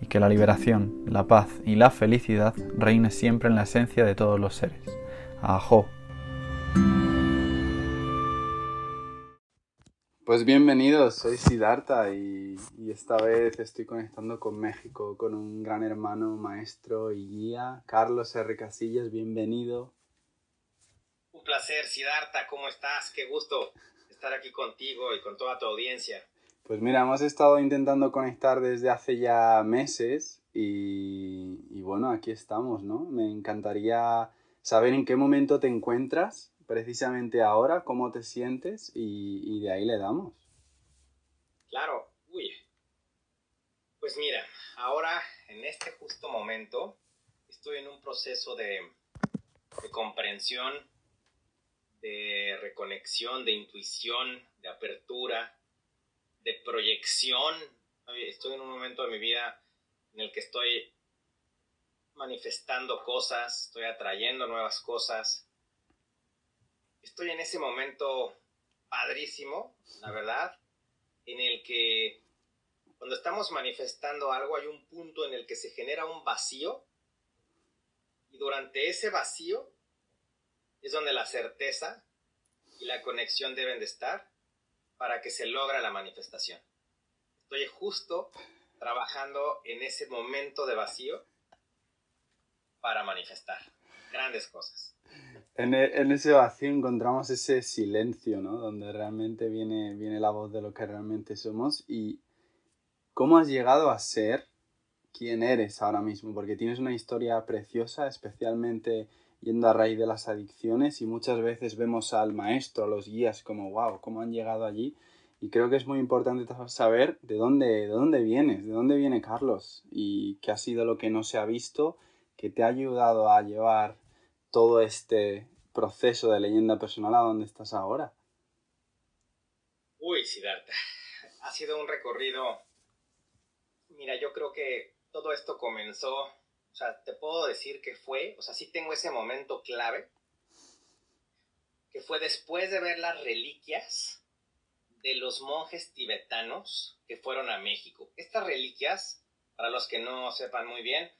y que la liberación, la paz y la felicidad reine siempre en la esencia de todos los seres. Ajo. Pues bienvenidos, soy Siddhartha y, y, esta vez estoy conectando con México, con un gran hermano, maestro y guía, Carlos R. Casillas, bienvenido. Un placer, Siddhartha, ¿cómo estás? Qué gusto estar aquí contigo y con toda tu audiencia. Pues mira, hemos estado intentando conectar desde hace ya meses y, bueno, aquí estamos, ¿no? Me encantaría saber en qué momento te encuentras precisamente ahora, cómo te sientes y, de ahí le damos. Claro, uy. Pues mira, ahora en este justo momento estoy en un proceso de comprensión, de reconexión, de intuición, de apertura, de proyección. Estoy en un momento de mi vida en el que estoy manifestando cosas, estoy atrayendo nuevas cosas. Estoy en ese momento padrísimo, la verdad, en el que cuando estamos manifestando algo hay un punto en el que se genera un vacío y durante ese vacío es donde la certeza y la conexión deben de estar para que se logra la manifestación. Estoy justo trabajando en ese momento de vacío para manifestar grandes cosas. En, e, en, ese vacío encontramos ese silencio, ¿no? Donde realmente viene, viene la voz de lo que realmente somos y cómo has llegado a ser quien eres ahora mismo, porque tienes una historia preciosa, especialmente yendo a raíz de las adicciones y muchas veces vemos al maestro, a los guías como, wow, cómo han llegado allí. Y creo que es muy importante saber de dónde, de dónde vienes, de dónde viene Carlos y qué ha sido lo que no se ha visto, que te ha ayudado a llevar todo este proceso de leyenda personal a donde estás ahora. Uy, Siddhartha, ha sido un recorrido. Mira, yo creo que todo esto comenzó sea, te puedo decir que fue, o sea, sí tengo ese momento clave, que fue después de ver las reliquias de los monjes tibetanos que fueron a México. Estas reliquias, para los que no sepan muy bien,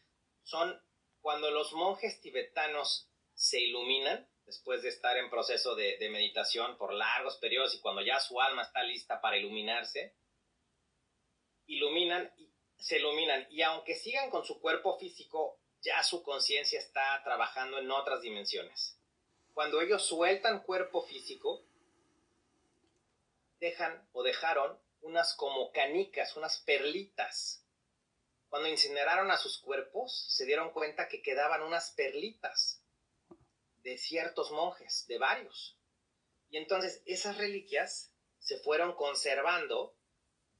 son cuando los monjes tibetanos se iluminan, después de estar en proceso de, de, meditación por largos periodos y cuando ya su alma está lista para iluminarse, iluminan y se iluminan y aunque sigan con su cuerpo físico ya su conciencia está trabajando en otras dimensiones. Cuando ellos sueltan cuerpo físico, dejan o dejaron unas como canicas, unas perlitas. Cuando incineraron a sus cuerpos, se dieron cuenta que quedaban unas perlitas de ciertos monjes, de varios. Y entonces esas reliquias se fueron conservando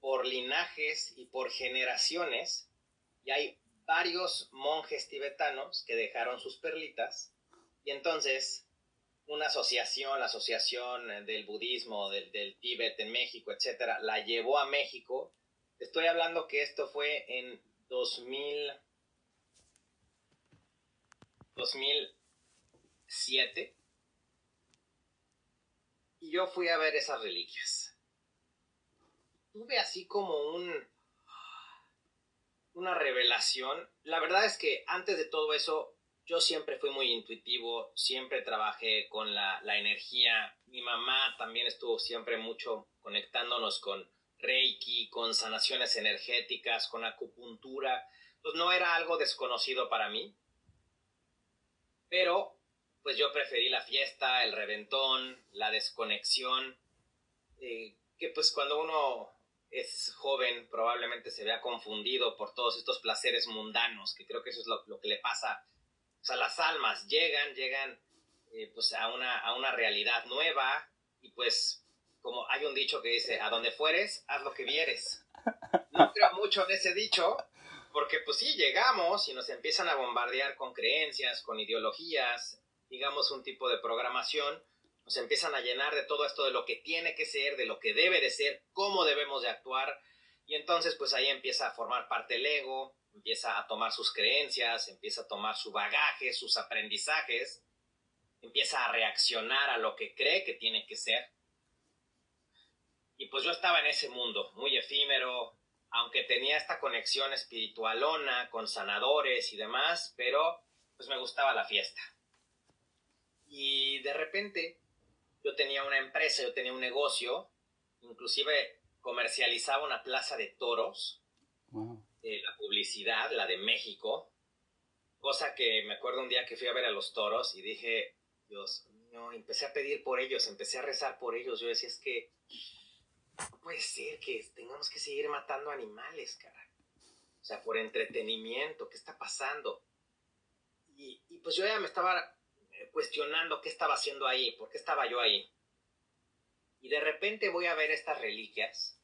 por linajes y por generaciones, y hay varios monjes tibetanos que dejaron sus perlitas, y entonces una asociación, la Asociación del Budismo del, del Tíbet en México, etcétera, la llevó a México. Estoy hablando que esto fue en 2000, 2007. Y yo fui a ver esas reliquias. Tuve así como un una revelación. La verdad es que antes de todo eso yo siempre fui muy intuitivo, siempre trabajé con la, energía. Mi mamá también estuvo siempre mucho conectándonos con Reiki, con sanaciones energéticas, con acupuntura. Pues no era algo desconocido para mí. Pero, pues yo preferí la fiesta, el reventón, la desconexión. Eh, que pues cuando uno es joven probablemente se vea confundido por todos estos placeres mundanos, que creo que eso es lo, lo que le pasa o sea, las almas llegan, llegan eh, pues a una, a una realidad nueva y pues como hay un dicho que dice, a donde fueres, haz lo que vieres. No creo mucho en ese dicho, porque pues sí, llegamos y nos empiezan a bombardear con creencias, con ideologías, digamos un tipo de programación, nos empiezan a llenar de todo esto de lo que tiene que ser, de lo que debe de ser, cómo debemos de actuar, y entonces pues ahí empieza a formar parte el ego, empieza a tomar sus creencias, empieza a tomar su bagaje, sus aprendizajes, empieza a reaccionar a lo que cree que tiene que ser. Y pues yo estaba en ese mundo, muy efímero, aunque tenía esta conexión espiritualona con sanadores y demás, pero pues me gustaba la fiesta. Y de repente yo tenía una empresa, yo tenía un negocio, inclusive comercializaba una plaza de toros. Eh, la publicidad, la de México, cosa que me acuerdo un día que fui a ver a los toros y dije, Dios mío, empecé a pedir por ellos, empecé a rezar por ellos, yo decía, es que no puede ser que tengamos que seguir matando animales, cara. O sea, por entretenimiento, ¿qué está pasando? Y, y pues yo ya me estaba cuestionando qué estaba haciendo ahí, por qué estaba yo ahí. Y de repente voy a ver estas reliquias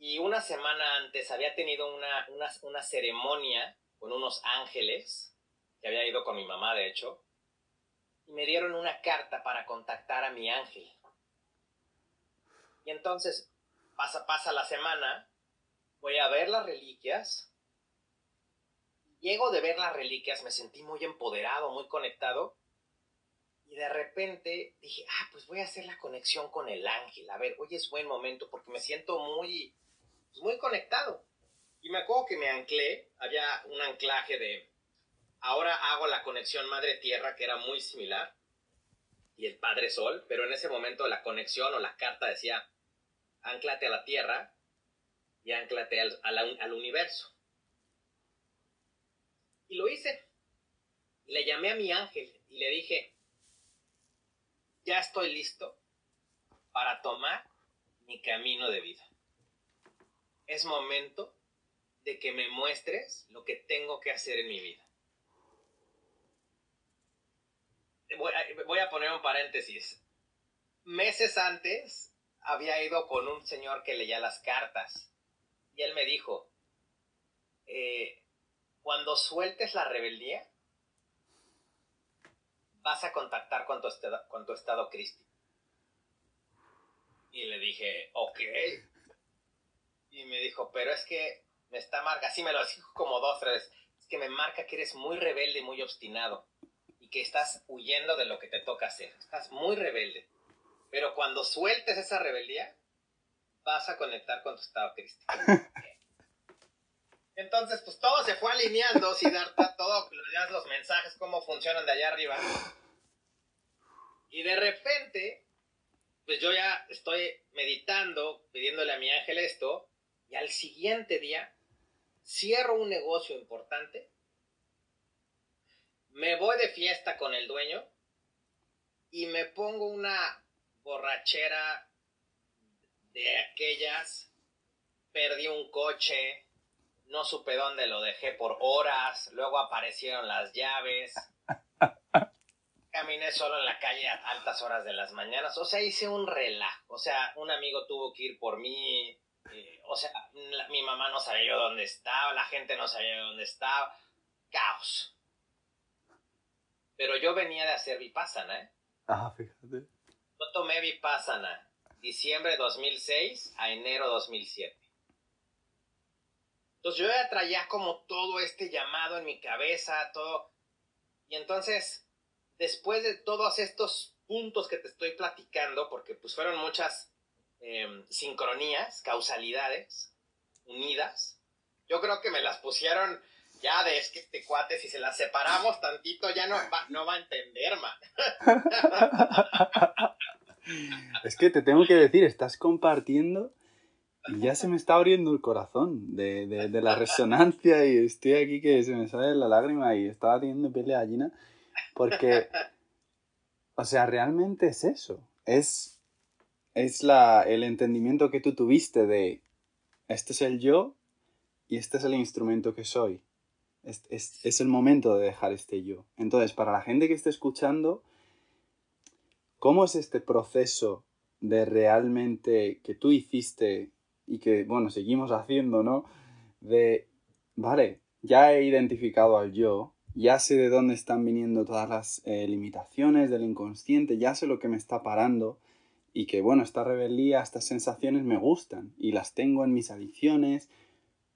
y una semana antes había tenido una, una, ceremonia con unos ángeles, que había ido con mi mamá, de hecho, y me dieron una carta para contactar a mi ángel. Y entonces, pasa, pasa la semana, voy a ver las reliquias. Llego de ver las reliquias, me sentí muy empoderado, muy conectado. Y de repente dije, ah, pues voy a hacer la conexión con el ángel. A ver, hoy es buen momento porque me siento muy, pues, muy conectado. Y me acuerdo que me anclé, había un anclaje de, ahora hago la conexión madre-tierra que era muy similar, y el Padre Sol, pero en ese momento la conexión o la carta decía, anclate a la tierra y anclate al, al universo. Y lo hice. Le llamé a mi ángel y le dije, ya estoy listo para tomar mi camino de vida es momento de que me muestres lo que tengo que hacer en mi vida. Voy a, poner un paréntesis. Meses antes había ido con un señor que leía las cartas y él me dijo, eh, cuando sueltes la rebeldía, vas a contactar con tu estado, con tu estado. Y le dije, ok y me dijo, pero es que me está marca, así me lo dijo como dos, tres, es que me marca que eres muy rebelde muy obstinado y que estás huyendo de lo que te toca hacer, estás muy rebelde. Pero cuando sueltes esa rebeldía, vas a conectar con tu estado crístico. Entonces, pues todo se fue alineando, Siddhartha, todo, los mensajes, cómo funcionan de allá arriba. Y de repente, pues yo ya estoy meditando, pidiéndole a mi ángel esto, y al siguiente día cierro un negocio importante Me voy de fiesta con el dueño y me pongo una borrachera de aquellas. Perdí un coche, no supe dónde lo dejé por horas, luego aparecieron las llaves. Caminé solo en la calle a altas horas de las mañanas, o sea, hice un relajo, o sea, un amigo tuvo que ir por mí, eh, o sea, mi mamá no sabía yo dónde estaba, la gente no sabía dónde estaba, caos. Pero yo venía de hacer Vipassana, ¿eh? Ah, fíjate. Yo tomé Vipassana diciembre 2006 a enero 2007. Entonces yo ya traía como todo este llamado en mi cabeza, todo. Y entonces, después de todos estos puntos que te estoy platicando, porque pues fueron muchas em, sincronías, causalidades unidas, yo creo que me las pusieron ya de es que este cuate, si se las separamos tantito, ya no va, no va a entender, man. es que te tengo que decir, estás compartiendo ya se me está abriendo el corazón de, de, la resonancia y estoy aquí que se me sale la lágrima y estaba teniendo piel de gallina porque, o sea, realmente es eso. Es, es la, el entendimiento que tú tuviste de este es el yo y este es el instrumento que soy. Es, es, es el momento de dejar este yo. Entonces, para la gente que esté escuchando, ¿cómo es este proceso de realmente que tú hiciste y que, bueno, seguimos haciendo, ¿no? De, vale, ya he identificado al yo, ya sé de dónde están viniendo todas las eh, limitaciones del inconsciente, ya sé lo que me está parando y que, bueno, esta rebeldía, estas sensaciones me gustan y las tengo en mis adicciones,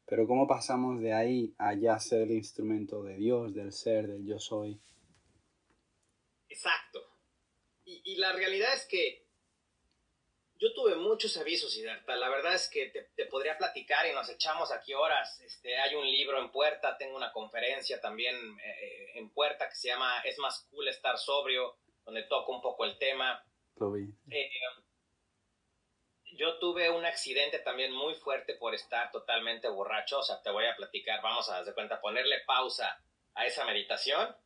pero ¿cómo pasamos de ahí a ya ser el instrumento de Dios, del ser, del yo soy? Exacto. Y, y la realidad es que yo tuve muchos avisos, Siddhartha. La verdad es que te, podría platicar y nos echamos aquí horas. Este, hay un libro en puerta, tengo una conferencia también eh, en puerta que se llama Es más cool estar sobrio, donde toco un poco el tema. Lo vi. Eh, yo tuve un accidente también muy fuerte por estar totalmente borracho. O sea, te voy a platicar, vamos a dar cuenta, ponerle pausa a esa meditación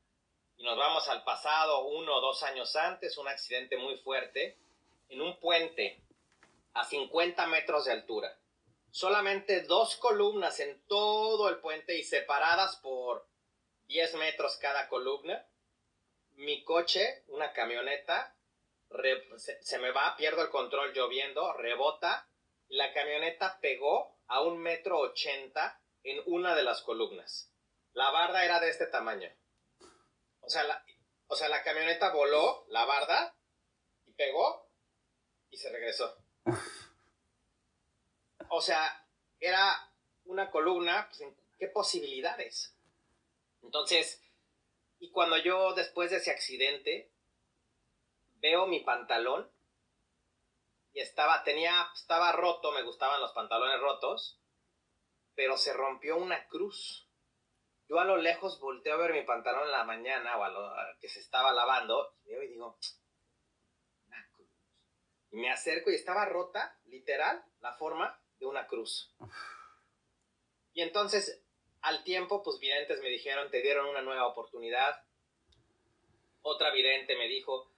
y nos vamos al pasado, uno o dos años antes, un accidente muy fuerte en un puente a 50 metros de altura. Solamente dos columnas en todo el puente y separadas por 10 metros cada columna. Mi coche, una camioneta, se, me va, pierdo el control lloviendo, rebota. La camioneta pegó a un metro ochenta en una de las columnas. La barda era de este tamaño. O sea, la, o sea, la camioneta voló, la barda, y pegó y se regresó. O sea, era una columna, pues, ¿qué posibilidades? Entonces, y cuando yo después de ese accidente veo mi pantalón y estaba, tenía, estaba roto, me gustaban los pantalones rotos, pero se rompió una cruz. Yo a lo lejos volteo a ver mi pantalón en la mañana o a lo que se estaba lavando y veo y digo, me acerco y estaba rota, literal, la forma de una cruz. Y entonces, al tiempo, pues videntes me dijeron, te dieron una nueva oportunidad. Otra vidente me dijo,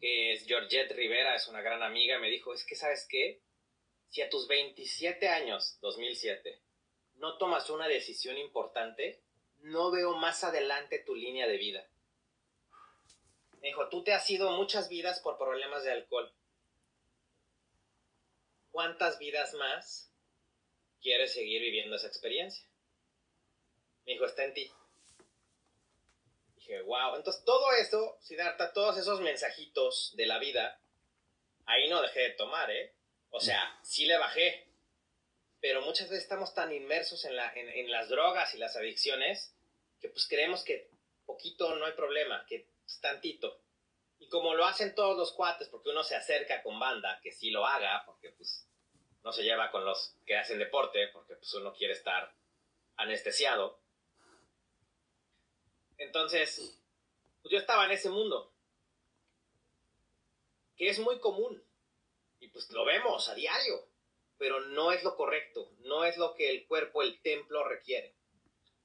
que es Georgette Rivera, es una gran amiga, me dijo, es que sabes qué, si a tus 27 años, 2007, no tomas una decisión importante, no veo más adelante tu línea de vida. Me dijo, tú te has ido muchas vidas por problemas de alcohol. ¿Cuántas vidas más quieres seguir viviendo esa experiencia? Me dijo, está en ti. Dije, wow. Entonces, todo eso, Siddhartha, todos esos mensajitos de la vida, ahí no dejé de tomar, ¿eh? O sea, sí le bajé. Pero muchas veces estamos tan inmersos en, la, en, las drogas y las adicciones que pues creemos que poquito no hay problema, que es tantito. Y como lo hacen todos los cuates, porque uno se acerca con banda, que sí lo haga, porque pues no se lleva con los que hacen deporte, porque pues uno quiere estar anestesiado. Entonces, pues yo estaba en ese mundo, que es muy común, y pues lo vemos a diario, pero no es lo correcto, no es lo que el cuerpo, el templo requiere.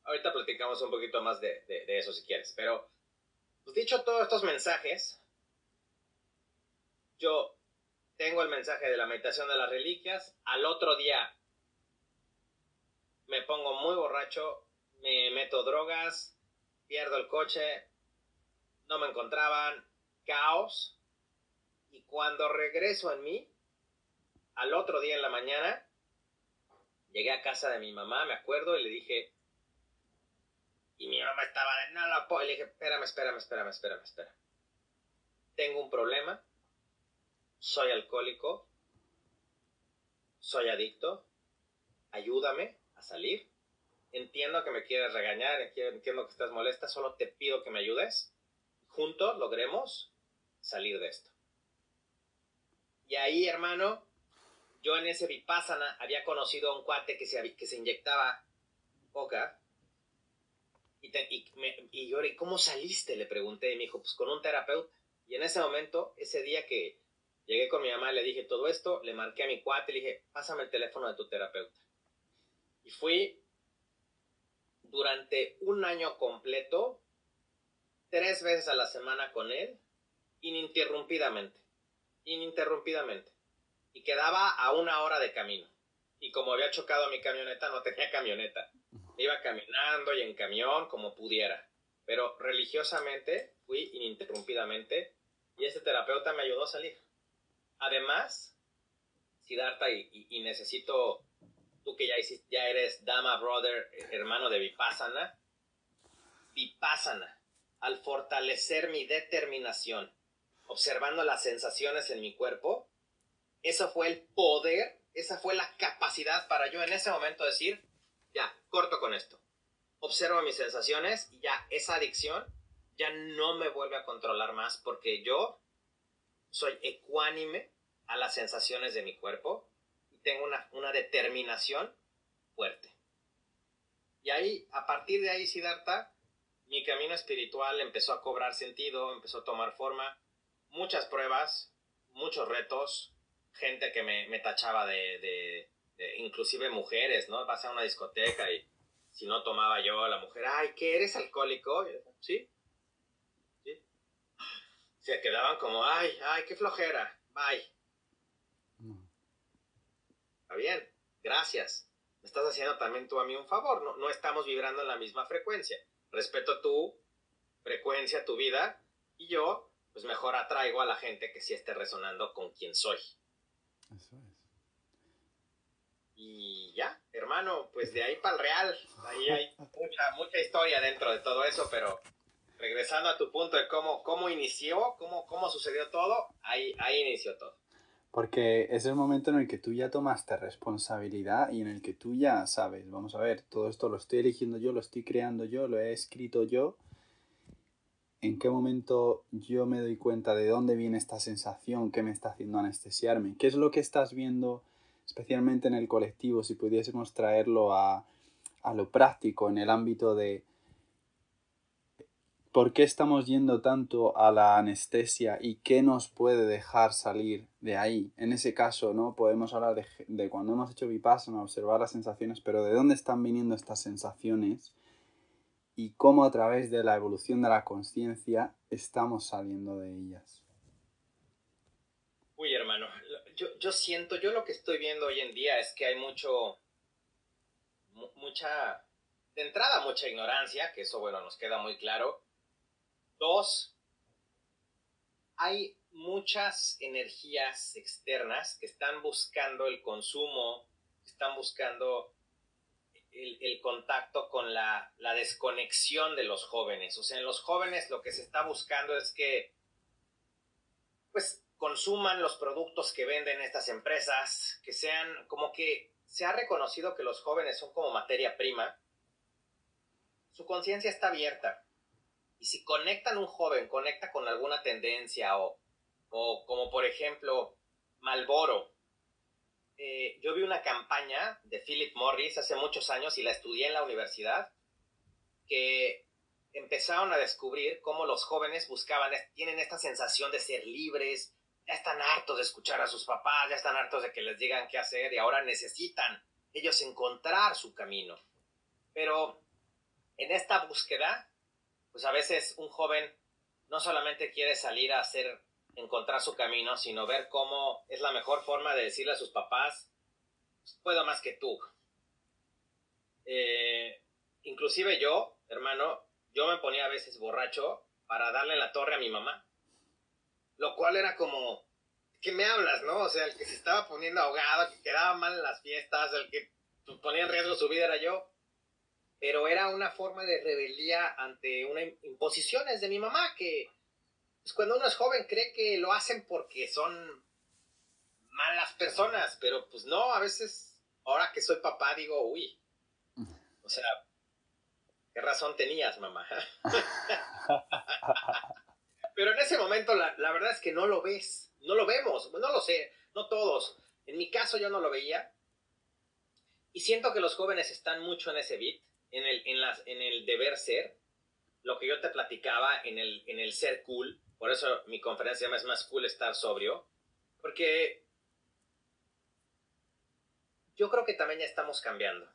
Ahorita platicamos un poquito más de, de eso si quieres, pero Pues dicho todos estos mensajes, yo tengo el mensaje de la meditación de las reliquias, al otro día me pongo muy borracho, me meto drogas, pierdo el coche, no me encontraban, caos, y cuando regreso en mí, al otro día en la mañana, llegué a casa de mi mamá, me acuerdo, y le dije, y mi mamá estaba de, no lo puedo, y le dije, espérame, espérame, espérame, espérame, espérame. Tengo un problema, soy alcohólico, soy adicto, ayúdame a salir. Entiendo que me quieres regañar, entiendo que estás molesta, solo te pido que me ayudes. Juntos logremos salir de esto. Y ahí, hermano, yo en ese Vipassana había conocido a un cuate que se, que se inyectaba coca. Y, y, yo, ¿cómo saliste? Le pregunté. Y me dijo, pues con un terapeuta. Y en ese momento, ese día que llegué con mi mamá, le dije todo esto, le marqué a mi cuate le dije, pásame el teléfono de tu terapeuta. Y fui durante un año completo, tres veces a la semana con él, ininterrumpidamente, ininterrumpidamente. Y quedaba a una hora de camino. Y como había chocado mi camioneta, no tenía camioneta. Iba caminando y en camión como pudiera. Pero religiosamente fui ininterrumpidamente y ese terapeuta me ayudó a salir. Además, Siddhartha, y necesito tú que ya, ya eres Dama Brother, hermano de Vipassana, Vipassana, al fortalecer mi determinación, observando las sensaciones en mi cuerpo, eso fue el poder, esa fue la capacidad para yo en ese momento decir, ya, corto con esto. Observo mis sensaciones y ya esa adicción ya no me vuelve a controlar más porque yo soy ecuánime a las sensaciones de mi cuerpo tengo una, determinación fuerte. Y ahí, a partir de ahí, Siddhartha, mi camino espiritual empezó a cobrar sentido, empezó a tomar forma. Muchas pruebas, muchos retos, gente que me, tachaba de, inclusive mujeres, ¿no? Vas a una discoteca y si no tomaba yo, la mujer, ay, ¿qué eres alcohólico? ¿Sí? ¿Sí? Se quedaban como, ay, ay, qué flojera, bye. Está bien, gracias. Me estás haciendo también tú a mí un favor, no, no estamos vibrando en la misma frecuencia. Respeto tu frecuencia, tu vida, y yo, pues mejor atraigo a la gente que sí esté resonando con quien soy. Eso es. Y ya, hermano, pues de ahí para el real, ahí hay mucha, mucha historia dentro de todo eso, pero regresando a tu punto de cómo, cómo inició, cómo, cómo sucedió todo, ahí, ahí inició todo. Porque es el momento en el que tú ya tomaste responsabilidad y en el que tú ya sabes, vamos a ver, todo esto lo estoy eligiendo yo, lo estoy creando yo, lo he escrito yo. ¿En qué momento yo me doy cuenta de dónde viene esta sensación que me está haciendo anestesiarme? ¿Qué es lo que estás viendo especialmente en el colectivo? Si pudiésemos traerlo a, a lo práctico, en el ámbito de ¿Por qué estamos yendo tanto a la anestesia y qué nos puede dejar salir de ahí? En ese caso, ¿no? Podemos hablar de, cuando hemos hecho vipassana, observar las sensaciones, pero ¿de dónde están viniendo estas sensaciones? Y cómo a través de la evolución de la conciencia estamos saliendo de ellas. Uy, hermano, yo, yo siento, yo lo que estoy viendo hoy en día es que hay mucho, mucha, de entrada mucha ignorancia, que eso, bueno, nos queda muy claro Dos, hay muchas energías externas que están buscando el consumo, están buscando el, contacto con la, la, desconexión de los jóvenes. O sea, en los jóvenes lo que se está buscando es que, pues, consuman los productos que venden estas empresas, que sean como que se ha reconocido que los jóvenes son como materia prima. Su conciencia está abierta y si conectan un joven, conecta con alguna tendencia o, o como por ejemplo Malboro. Eh, yo vi una campaña de Philip Morris hace muchos años y la estudié en la universidad, que empezaron a descubrir cómo los jóvenes buscaban, tienen esta sensación de ser libres, ya están hartos de escuchar a sus papás, ya están hartos de que les digan qué hacer y ahora necesitan ellos encontrar su camino. Pero en esta búsqueda pues a veces un joven no solamente quiere salir a hacer, encontrar su camino, sino ver cómo es la mejor forma de decirle a sus papás, puedo más que tú. Eh, inclusive yo, hermano, yo me ponía a veces borracho para darle la torre a mi mamá. Lo cual era como, ¿qué me hablas, no? O sea, el que se estaba poniendo ahogado, que quedaba mal en las fiestas, el que ponía en riesgo su vida era yo. Pero era una forma de rebeldía ante una imposiciones de mi mamá, que pues, cuando uno es joven cree que lo hacen porque son malas personas, pero pues no, a veces, ahora que soy papá, digo, uy, o sea, ¿qué razón tenías, mamá? pero en ese momento la, la verdad es que no lo ves, no lo vemos, no lo sé, no todos. En mi caso yo no lo veía, y siento que los jóvenes están mucho en ese beat, en el, en las, en el deber ser, lo que yo te platicaba en el, en el ser cool. Por eso mi conferencia es más cool estar sobrio. Porque yo creo que también ya estamos cambiando.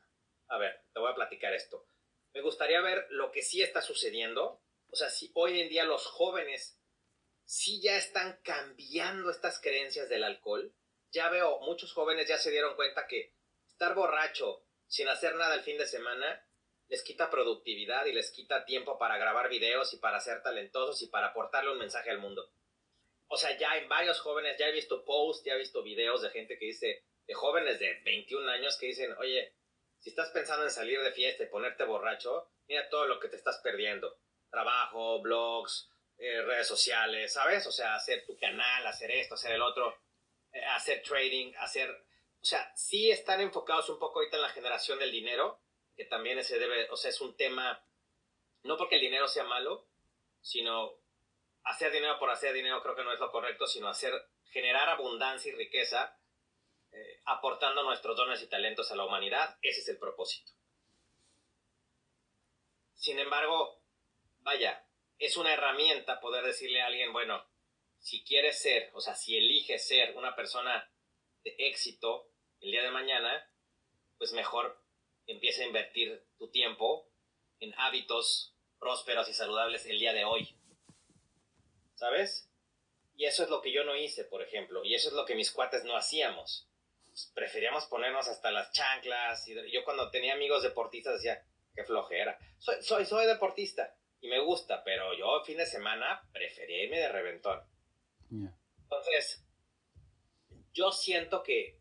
A ver, te voy a platicar esto. Me gustaría ver lo que sí está sucediendo. O sea, si hoy en día los jóvenes sí ya están cambiando estas creencias del alcohol. Ya veo, muchos jóvenes ya se dieron cuenta que estar borracho sin hacer nada el fin de semana les quita productividad y les quita tiempo para grabar videos y para ser talentosos y para aportarle un mensaje al mundo. O sea, ya en varios jóvenes, ya he visto posts, ya he visto videos de gente que dice, de jóvenes de 21 años que dicen, oye, si estás pensando en salir de fiesta y ponerte borracho, mira todo lo que te estás perdiendo. Trabajo, blogs, eh, redes sociales, ¿sabes? O sea, hacer tu canal, hacer esto, hacer el otro, eh, hacer trading, hacer o sea, sí están enfocados un poco ahorita en la generación del dinero, que también se debe, o sea, es un tema, no porque el dinero sea malo, sino hacer dinero por hacer dinero creo que no es lo correcto, sino hacer, generar abundancia y riqueza, eh, aportando nuestros dones y talentos a la humanidad, ese es el propósito. Sin embargo, vaya, es una herramienta poder decirle a alguien, bueno, si quieres ser, o sea, si eliges ser una persona de éxito, el día de mañana, pues mejor empieza a invertir tu tiempo en hábitos prósperos y saludables el día de hoy. ¿Sabes? Y eso es lo que yo no hice, por ejemplo, y eso es lo que mis cuates no hacíamos. Pues, preferíamos ponernos hasta las chanclas. Y yo cuando tenía amigos deportistas decía, qué flojera. Soy, soy, soy deportista y me gusta, pero yo fin de semana prefería irme de reventón. Entonces, yo siento que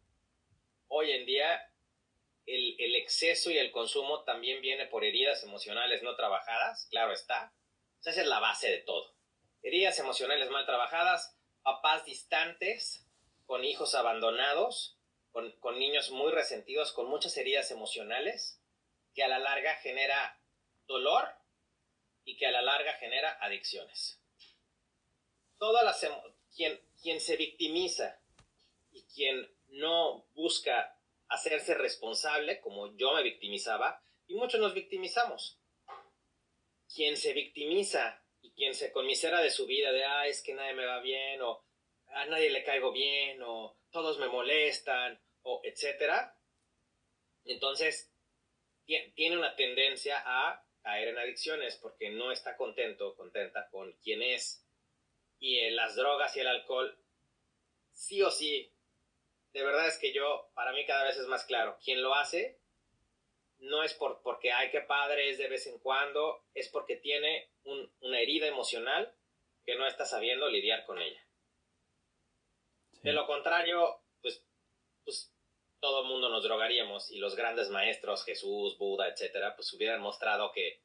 hoy en día el, exceso y el consumo también viene por heridas emocionales no trabajadas, claro está. Esa es la base de todo. Heridas emocionales mal trabajadas, papás distantes, con hijos abandonados, con, con niños muy resentidos, con muchas heridas emocionales, que a la larga genera dolor y que a la larga genera adicciones. Todas las quien, quien se victimiza y quien no busca hacerse responsable, como yo me victimizaba, y muchos nos victimizamos. Quien se victimiza y quien se conmisera de su vida, de, ah, es que nadie me va bien, o a nadie le caigo bien, o todos me molestan, o etcétera, entonces tiene una tendencia a caer en adicciones porque no está contento, contenta con quien es. Y eh, las drogas y el alcohol, sí o sí, de verdad es que yo, para mí cada vez es más claro, quien lo hace no es por, porque, ay, qué padre es de vez en cuando, es porque tiene una herida emocional que no está sabiendo lidiar con ella. De lo contrario, pues, pues todo el mundo nos drogaríamos y los grandes maestros, Jesús, Buda, etcétera, pues hubieran mostrado que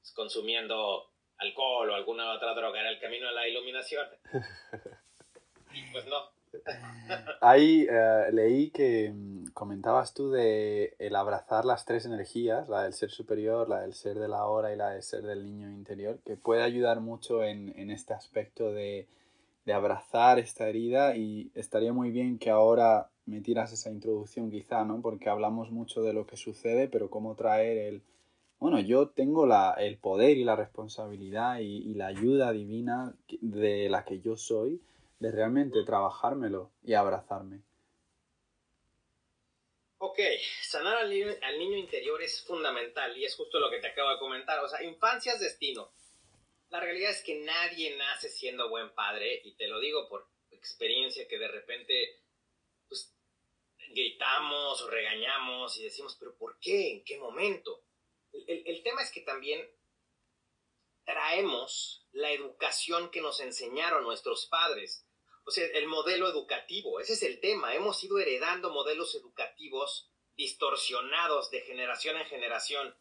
pues, consumiendo alcohol o alguna otra droga era el camino a la iluminación. y pues no, Ahí eh, leí que mm, comentabas tú de el abrazar las tres energías, la del ser superior, la del ser de la hora y la del ser del niño interior, que puede ayudar mucho en, en este aspecto de, de, abrazar esta herida y estaría muy bien que ahora me tiras esa introducción quizá, ¿no? Porque hablamos mucho de lo que sucede, pero cómo traer el... Bueno, yo tengo la, el poder y la responsabilidad y la ayuda divina de la que yo soy de realmente trabajármelo y abrazarme. Ok, sanar al niño, interior es fundamental y es justo lo que te acabo de comentar. O sea, infancia es destino. La realidad es que nadie nace siendo buen padre y te lo digo por experiencia que de repente pues, gritamos o regañamos y decimos, pero ¿por qué? ¿En qué momento? El, el tema es que también traemos la educación que nos enseñaron nuestros padres. O sea, el modelo educativo, ese es el tema. Hemos ido heredando modelos educativos distorsionados de generación en generación.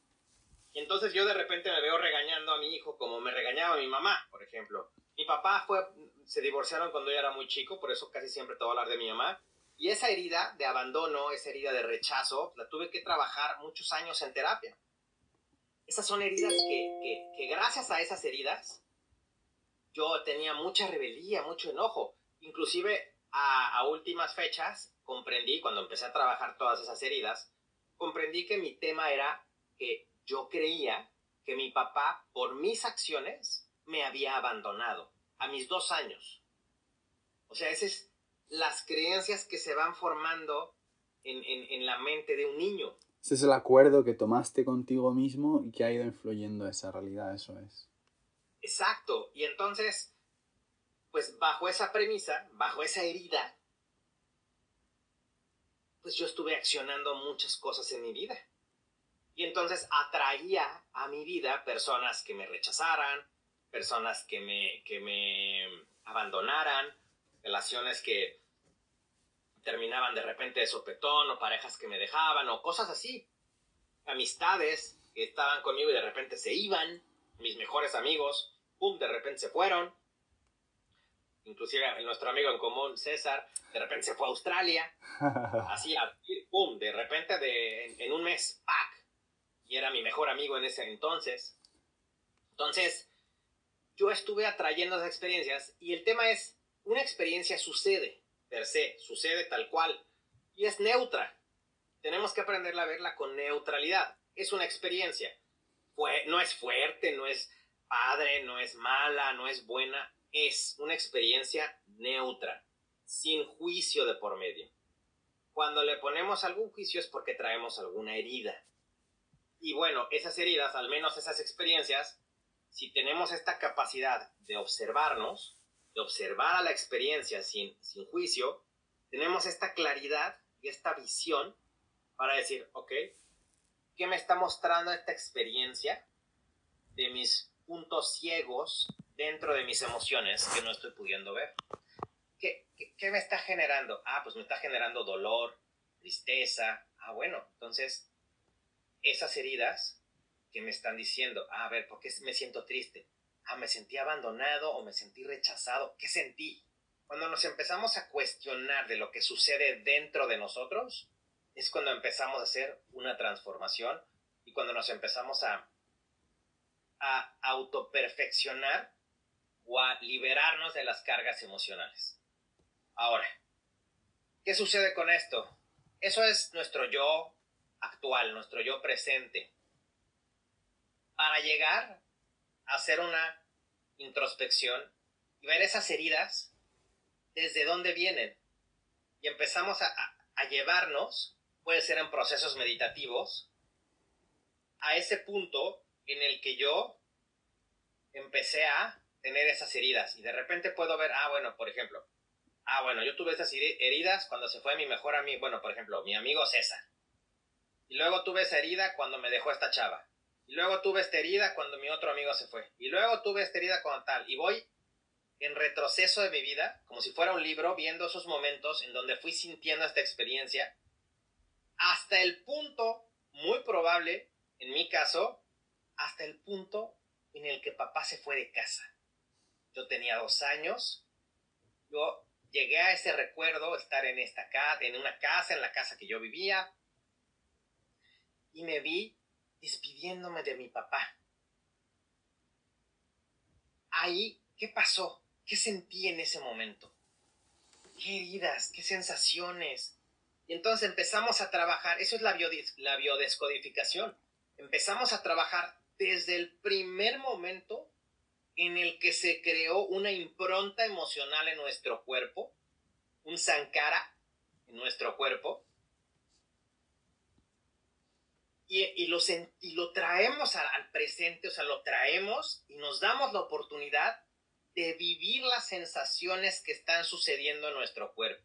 Y entonces yo de repente me veo regañando a mi hijo como me regañaba mi mamá, por ejemplo. Mi papá se divorciaron cuando yo era muy chico, por eso casi siempre te voy a hablar de mi mamá. Y esa herida de abandono, esa herida de rechazo, la tuve que trabajar muchos años en terapia. Esas son heridas que, que, gracias a esas heridas yo tenía mucha rebeldía, mucho enojo. Inclusive a, a, últimas fechas comprendí, cuando empecé a trabajar todas esas heridas, comprendí que mi tema era que yo creía que mi papá, por mis acciones, me había abandonado a mis dos años. O sea, esas es las creencias que se van formando en, en, en la mente de un niño. Ese es el acuerdo que tomaste contigo mismo y que ha ido influyendo esa realidad, eso es. Exacto. Y entonces, pues bajo esa premisa, bajo esa herida, pues yo estuve accionando muchas cosas en mi vida. Y entonces atraía a mi vida personas que me rechazaran, personas que me, que me abandonaran, relaciones que terminaban de repente de sopetón o parejas que me dejaban o cosas así. Amistades que estaban conmigo y de repente se iban, mis mejores amigos, pum, de repente se fueron. Inclusive nuestro amigo en común, César, de repente se fue a Australia. Así, pum, de repente de, en, un mes, ¡pac! Y era mi mejor amigo en ese entonces. Entonces, yo estuve atrayendo esas experiencias y el tema es, una experiencia sucede per se, sucede tal cual y es neutra. Tenemos que aprender a verla con neutralidad. Es una experiencia. no es fuerte, no es padre, no es mala, no es buena. Es una experiencia neutra, sin juicio de por medio. Cuando le ponemos algún juicio es porque traemos alguna herida. Y bueno, esas heridas, al menos esas experiencias, si tenemos esta capacidad de observarnos, de observar a la experiencia sin, sin juicio, tenemos esta claridad y esta visión para decir, ok, ¿qué me está mostrando esta experiencia de mis puntos ciegos dentro de mis emociones que no estoy pudiendo ver? ¿Qué, qué, qué me está generando? Ah, pues me está generando dolor, tristeza. Ah, bueno, entonces esas heridas que me están diciendo, ah, a ver, ¿por qué me siento triste? ah, me sentí abandonado o me sentí rechazado. ¿Qué sentí? Cuando nos empezamos a cuestionar de lo que sucede dentro de nosotros, es cuando empezamos a hacer una transformación y cuando nos empezamos a, a autoperfeccionar o a liberarnos de las cargas emocionales. Ahora, ¿qué sucede con esto? Eso es nuestro yo actual, nuestro yo presente. Para llegar hacer una introspección y ver esas heridas, desde dónde vienen. Y empezamos a, a llevarnos, puede ser en procesos meditativos, a ese punto en el que yo empecé a tener esas heridas y de repente puedo ver, ah, bueno, por ejemplo, ah, bueno, yo tuve esas heridas cuando se fue mi mejor amigo, bueno, por ejemplo, mi amigo César. Y luego tuve esa herida cuando me dejó esta chava. Y luego tuve esta herida cuando mi otro amigo se fue. Y luego tuve esta herida cuando tal. Y voy en retroceso de mi vida, como si fuera un libro, viendo esos momentos en donde fui sintiendo esta experiencia, hasta el punto, muy probable, en mi caso, hasta el punto en el que papá se fue de casa. Yo tenía dos años, yo llegué a ese recuerdo, estar en esta casa, en una casa, en la casa que yo vivía, y me vi despidiéndome de mi papá. Ahí, ¿qué pasó? ¿Qué sentí en ese momento? ¿Qué heridas? ¿Qué sensaciones? Y entonces empezamos a trabajar, eso es la, la biodescodificación. Empezamos a trabajar desde el primer momento en el que se creó una impronta emocional en nuestro cuerpo, un sankara en nuestro cuerpo, y, lo, y lo traemos al presente, o sea, lo traemos y nos damos la oportunidad de vivir las sensaciones que están sucediendo en nuestro cuerpo.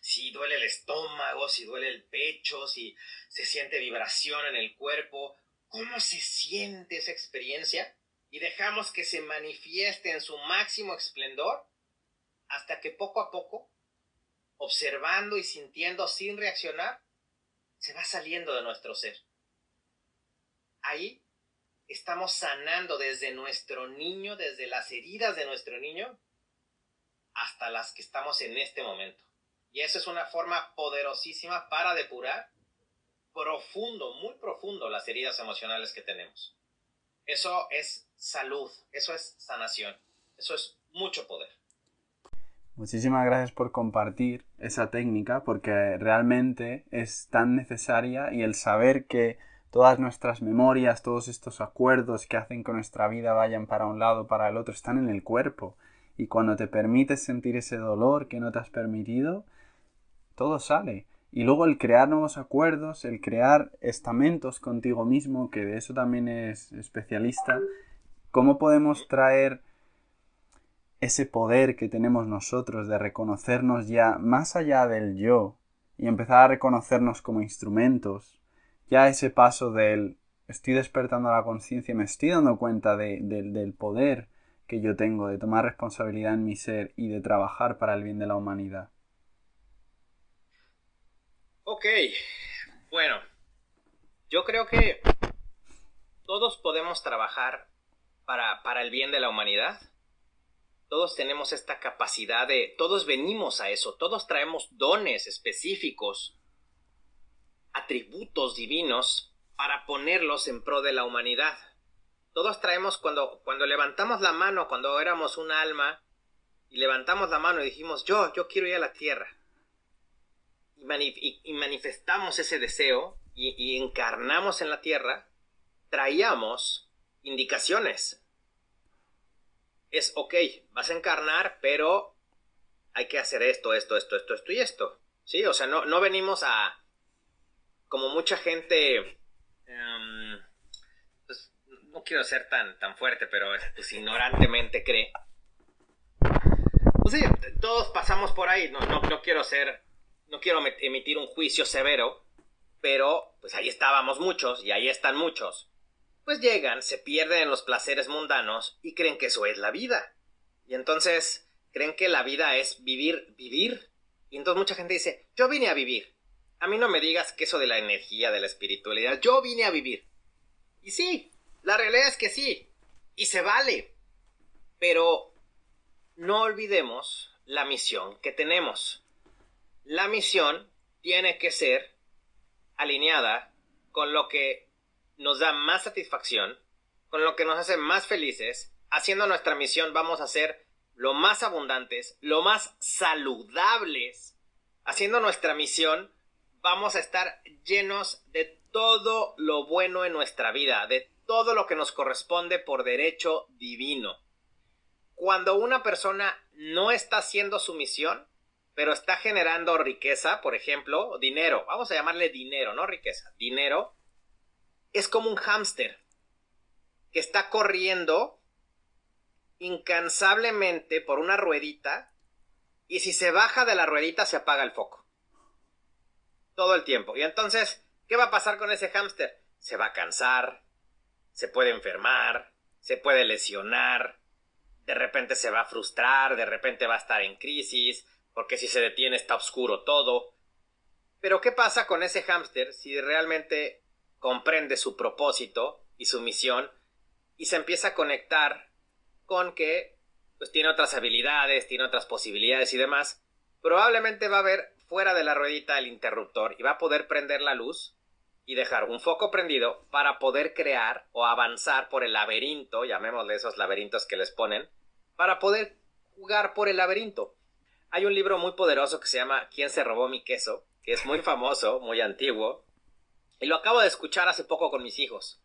Si duele el estómago, si duele el pecho, si se siente vibración en el cuerpo, ¿cómo se siente esa experiencia? Y dejamos que se manifieste en su máximo esplendor hasta que poco a poco, observando y sintiendo sin reaccionar, se va saliendo de nuestro ser. Ahí estamos sanando desde nuestro niño, desde las heridas de nuestro niño, hasta las que estamos en este momento. Y eso es una forma poderosísima para depurar profundo, muy profundo las heridas emocionales que tenemos. Eso es salud, eso es sanación, eso es mucho poder. Muchísimas gracias por compartir esa técnica porque realmente es tan necesaria y el saber que todas nuestras memorias, todos estos acuerdos que hacen que nuestra vida vayan para un lado, para el otro, están en el cuerpo. Y cuando te permites sentir ese dolor que no te has permitido, todo sale. Y luego el crear nuevos acuerdos, el crear estamentos contigo mismo, que de eso también es especialista, ¿cómo podemos traer ese poder que tenemos nosotros de reconocernos ya más allá del yo y empezar a reconocernos como instrumentos ya ese paso del estoy despertando la conciencia y me estoy dando cuenta del poder que yo tengo de tomar responsabilidad en mi ser y de trabajar para el bien de la humanidad. Ok, bueno, yo creo que todos podemos trabajar para, para el bien de la humanidad. Todos tenemos esta capacidad de, todos venimos a eso, todos traemos dones específicos atributos divinos para ponerlos en pro de la humanidad. Todos traemos cuando, cuando levantamos la mano, cuando éramos un alma, y levantamos la mano y dijimos, yo, yo quiero ir a la tierra. Y, manifestamos ese deseo y, y encarnamos en la tierra, traíamos indicaciones. Es, ok, vas a encarnar, pero hay que hacer esto, esto, esto, esto, esto y esto. Sí, o sea, no, no venimos a, como mucha gente, em, pues, no quiero ser tan, tan fuerte, pero pues, ignorantemente cree. Pues sí, todos pasamos por ahí, no, no, no quiero ser, no quiero emitir un juicio severo, pero pues ahí estábamos muchos y ahí están muchos. Pues llegan, se pierden en los placeres mundanos y creen que eso es la vida. Y entonces creen que la vida es vivir, vivir. Y entonces mucha gente dice, yo vine a vivir a mí no me digas que eso de la energía, de la espiritualidad, yo vine a vivir. Y sí, la realidad es que sí, y se vale. Pero no olvidemos la misión que tenemos. La misión tiene que ser alineada con lo que nos da más satisfacción, con lo que nos hace más felices. Haciendo nuestra misión vamos a ser lo más abundantes, lo más saludables. Haciendo nuestra misión vamos a estar llenos de todo lo bueno en nuestra vida, de todo lo que nos corresponde por derecho divino. Cuando una persona no está haciendo su misión, pero está generando riqueza, por ejemplo, dinero, vamos a llamarle dinero, no riqueza, dinero, es como un hámster que está corriendo incansablemente por una ruedita y si se baja de la ruedita se apaga el foco todo el tiempo. Y entonces, ¿qué va a pasar con ese hámster? Se va a cansar, se puede enfermar, se puede lesionar, de repente se va a frustrar, de repente va a estar en crisis, porque si se detiene está oscuro todo. Pero ¿qué pasa con ese hámster si realmente comprende su propósito y su misión y se empieza a conectar con que pues tiene otras habilidades, tiene otras posibilidades y demás? Probablemente va a haber fuera de la ruedita el interruptor y va a poder prender la luz y dejar un foco prendido para poder crear o avanzar por el laberinto, llamémosle esos laberintos que les ponen, para poder jugar por el laberinto. Hay un libro muy poderoso que se llama ¿Quién se robó mi queso? que es muy famoso, muy antiguo, y lo acabo de escuchar hace poco con mis hijos.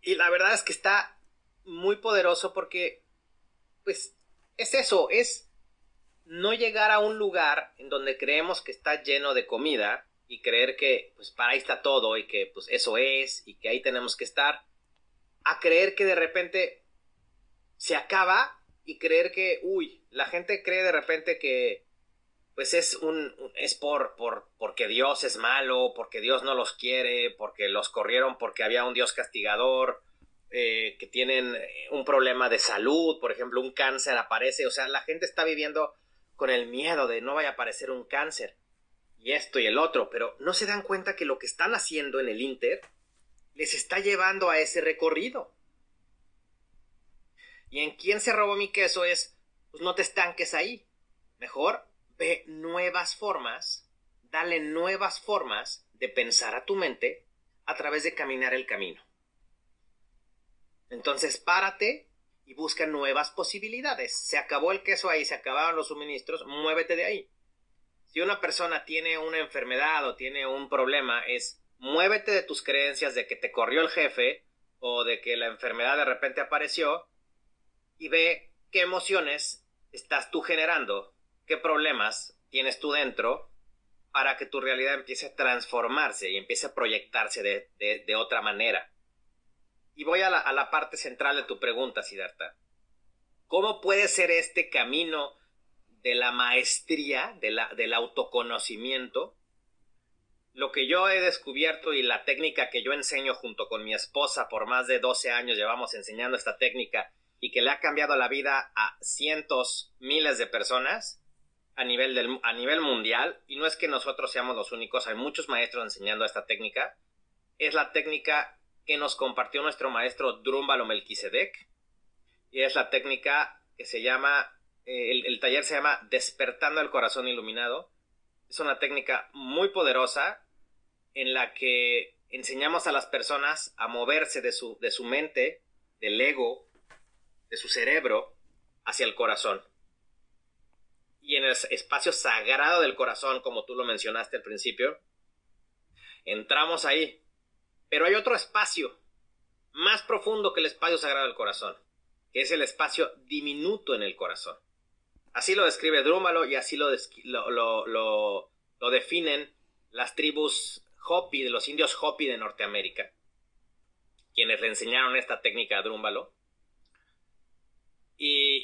Y la verdad es que está muy poderoso porque, pues, es eso, es no llegar a un lugar en donde creemos que está lleno de comida y creer que pues para ahí está todo y que pues eso es y que ahí tenemos que estar, a creer que de repente se acaba y creer que, uy, la gente cree de repente que pues es un es por, por porque Dios es malo, porque Dios no los quiere, porque los corrieron porque había un Dios castigador, eh, que tienen un problema de salud, por ejemplo, un cáncer aparece, o sea, la gente está viviendo con el miedo de no vaya a aparecer un cáncer y esto y el otro, pero no se dan cuenta que lo que están haciendo en el Inter les está llevando a ese recorrido. Y en quién se robó mi queso es, pues no te estanques ahí. Mejor ve nuevas formas, dale nuevas formas de pensar a tu mente a través de caminar el camino. Entonces párate y busca nuevas posibilidades. Se acabó el queso ahí, se acabaron los suministros, muévete de ahí. Si una persona tiene una enfermedad o tiene un problema, es muévete de tus creencias de que te corrió el jefe o de que la enfermedad de repente apareció y ve qué emociones estás tú generando, qué problemas tienes tú dentro para que tu realidad empiece a transformarse y empiece a proyectarse de, otra manera. Y voy a la, parte central de tu pregunta, Siddhartha. ¿Cómo puede ser este camino de la maestría, del autoconocimiento, lo que yo he descubierto y la técnica que yo enseño junto con mi esposa por más de 12 años llevamos enseñando esta técnica y que le ha cambiado la vida a cientos, miles de personas a nivel, del, a nivel mundial, y no es que nosotros seamos los únicos, hay muchos maestros enseñando esta técnica, es la técnica que nos compartió nuestro maestro Drúmbalo Melquisedec, y es la técnica que se llama eh, el, taller se llama Despertando el Corazón Iluminado. Es una técnica muy poderosa en la que enseñamos a las personas a moverse de su, de su mente, del ego, de su cerebro, hacia el corazón. Y en el espacio sagrado del corazón, como tú lo mencionaste al principio, entramos ahí. Pero hay otro espacio más profundo que el espacio sagrado del corazón, que es el espacio diminuto en el corazón. Así lo describe Drúmalo y así lo, lo, definen las tribus Hopi, de los indios Hopi de Norteamérica, quienes le enseñaron esta técnica a Drúmbalo.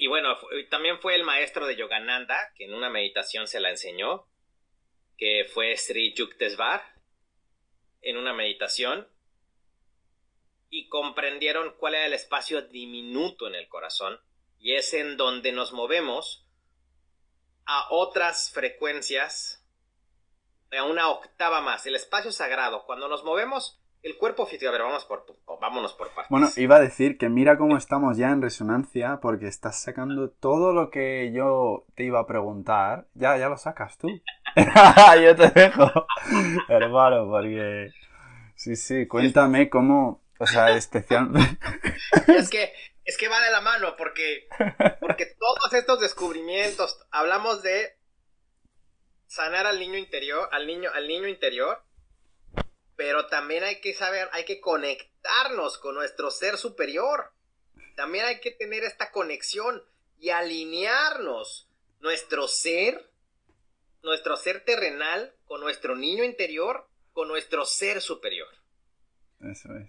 Y, bueno, también fue el maestro de Yogananda, que en una meditación se la enseñó, que fue Sri Yuktesvar, en una meditación, y comprendieron cuál era el espacio diminuto en el corazón, y es en donde nos movemos a otras frecuencias, a una octava más, el espacio sagrado. Cuando nos movemos, el cuerpo físico, a ver, vamos por, vámonos por partes. Bueno, iba a decir que mira cómo estamos ya en resonancia, porque estás sacando todo lo que yo te iba a preguntar, ya, ya lo sacas tú. yo te dejo, hermano, porque... Sí, sí, cuéntame cómo, o sea, especialmente... es que es que va de la mano, porque, porque todos estos descubrimientos, hablamos de sanar al niño interior, al niño, al niño interior, pero también hay que saber, hay que conectarnos con nuestro ser superior. También hay que tener esta conexión y alinearnos nuestro ser, nuestro ser terrenal, con nuestro niño interior, con nuestro ser superior.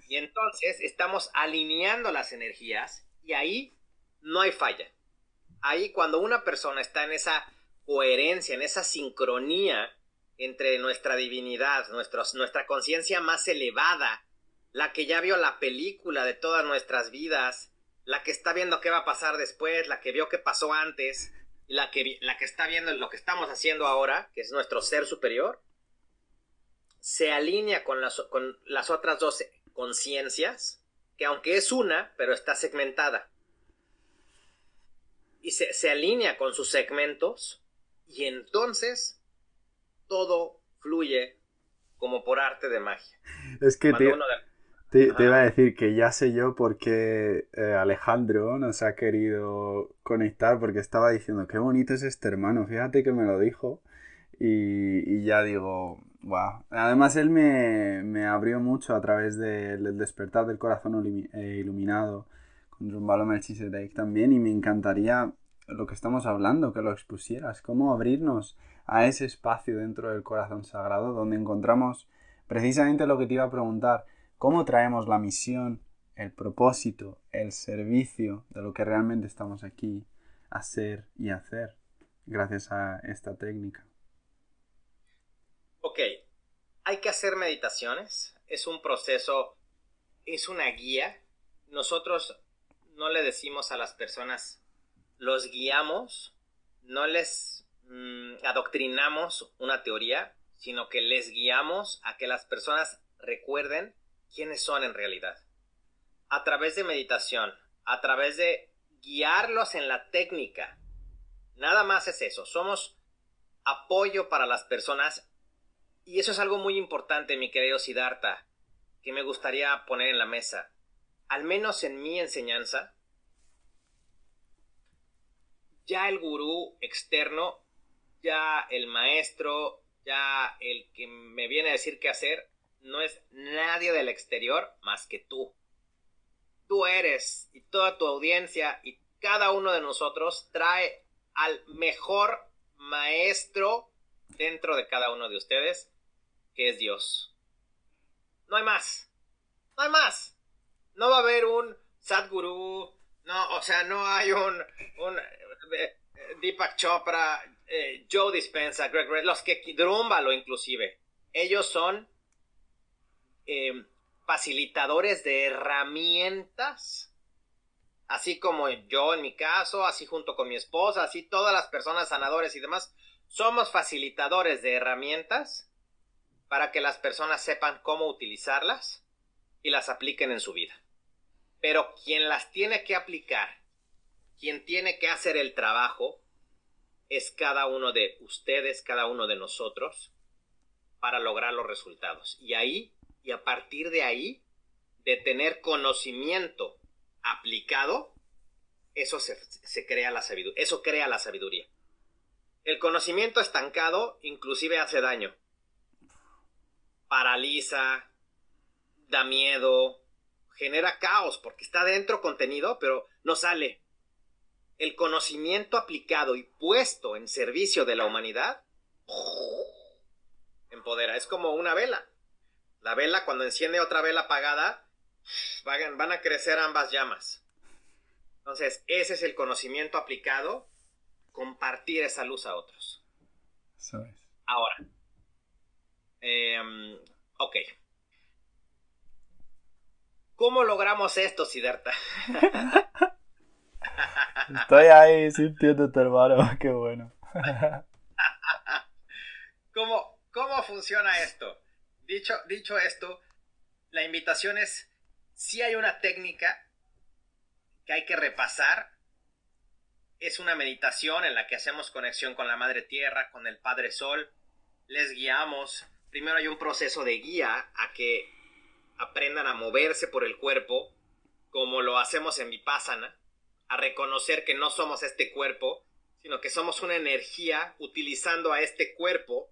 Y entonces estamos alineando las energías y ahí no hay falla. Ahí cuando una persona está en esa coherencia, en esa sincronía entre nuestra divinidad, nuestra conciencia más elevada, la que ya vio la película de todas nuestras vidas, la que está viendo qué va a pasar después, la que vio qué pasó antes, la que, la que está viendo lo que estamos haciendo ahora, que es nuestro ser superior, se alinea con las, con las otras dos conciencias, que aunque es una, pero está segmentada. Y se, se alinea con sus segmentos y entonces todo fluye como por arte de magia. Es que te, te, iba a decir que ya sé yo por qué eh, Alejandro nos ha querido conectar, porque estaba diciendo, qué bonito es este hermano, fíjate que me lo dijo. y ya digo, Wow. Además, él me, abrió mucho a través del despertar del corazón eh, iluminado con Rumbalo Melchizedek también. Y me encantaría lo que estamos hablando, que lo expusieras, cómo abrirnos a ese espacio dentro del corazón sagrado donde encontramos precisamente lo que te iba a preguntar, cómo traemos la misión, el propósito, el servicio de lo que realmente estamos aquí a ser y hacer gracias a esta técnica. Ok, hay que hacer meditaciones, es un proceso, es una guía. Nosotros no le decimos a las personas, los guiamos, no les mm, adoctrinamos una teoría, sino que les guiamos a que las personas recuerden quiénes son en realidad. A través de meditación, a través de guiarlos en la técnica. Nada más es eso, somos apoyo para las personas y eso es algo muy importante, mi querido Siddhartha, que me gustaría poner en la mesa. Al menos en mi enseñanza, ya el gurú externo, ya el maestro, ya el que me viene a decir qué hacer, no es nadie del exterior más que tú. Tú eres y toda tu audiencia y cada uno de nosotros trae al mejor maestro dentro de cada uno de ustedes, que es Dios. No hay más. No hay más. No va a haber un Sadguru. No, o sea, no hay un, un Deepak Chopra, eh, Joe Dispensa, Greg Red, los que Drumbalo inclusive. Ellos son em, facilitadores de herramientas. Así como yo en mi caso, así junto con mi esposa, así todas las personas sanadores y demás, somos facilitadores de herramientas para que las personas sepan cómo utilizarlas y las apliquen en su vida. Pero quien las tiene que aplicar, quien tiene que hacer el trabajo, es cada uno de ustedes, cada uno de nosotros, para lograr los resultados. Y ahí, y a partir de ahí, de tener conocimiento aplicado, eso se, crea la sabiduría. Eso crea la sabiduría. El conocimiento estancado inclusive hace daño paraliza, da miedo, genera caos porque está dentro contenido, pero no sale. El conocimiento aplicado y puesto en servicio de la humanidad empodera. Es como una vela. La vela cuando enciende otra vela apagada, van a crecer ambas llamas. Entonces, ese es el conocimiento aplicado, compartir esa luz a otros. Ahora, Em, ok. ¿Cómo logramos esto, Siddhartha? Estoy ahí sintiéndote, hermano. Qué bueno. ¿Cómo, ¿Cómo funciona esto? Dicho, dicho esto, la invitación es, si hay una técnica que hay que repasar, es una meditación en la que hacemos conexión con la Madre Tierra, con el Padre Sol, les guiamos, primero hay un proceso de guía a que aprendan a moverse por el cuerpo, como lo hacemos en Vipassana, a reconocer que no somos este cuerpo, sino que somos una energía utilizando a este cuerpo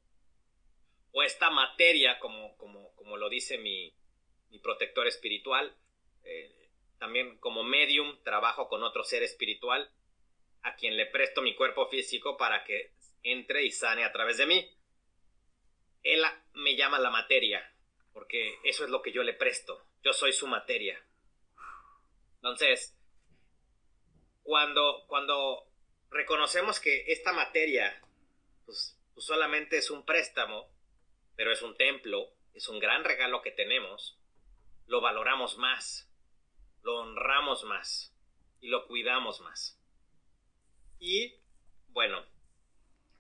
o esta materia, como, como, como lo dice mi, protector espiritual. Eh, también como medium trabajo con otro ser espiritual a quien le presto mi cuerpo físico para que entre y sane a través de mí él me llama la materia, porque eso es lo que yo le presto. Yo soy su materia. Entonces, cuando, cuando reconocemos que esta materia, pues, pues, solamente es un préstamo, pero es un templo, es un gran regalo que tenemos, lo valoramos más, lo honramos más y lo cuidamos más. Y, bueno,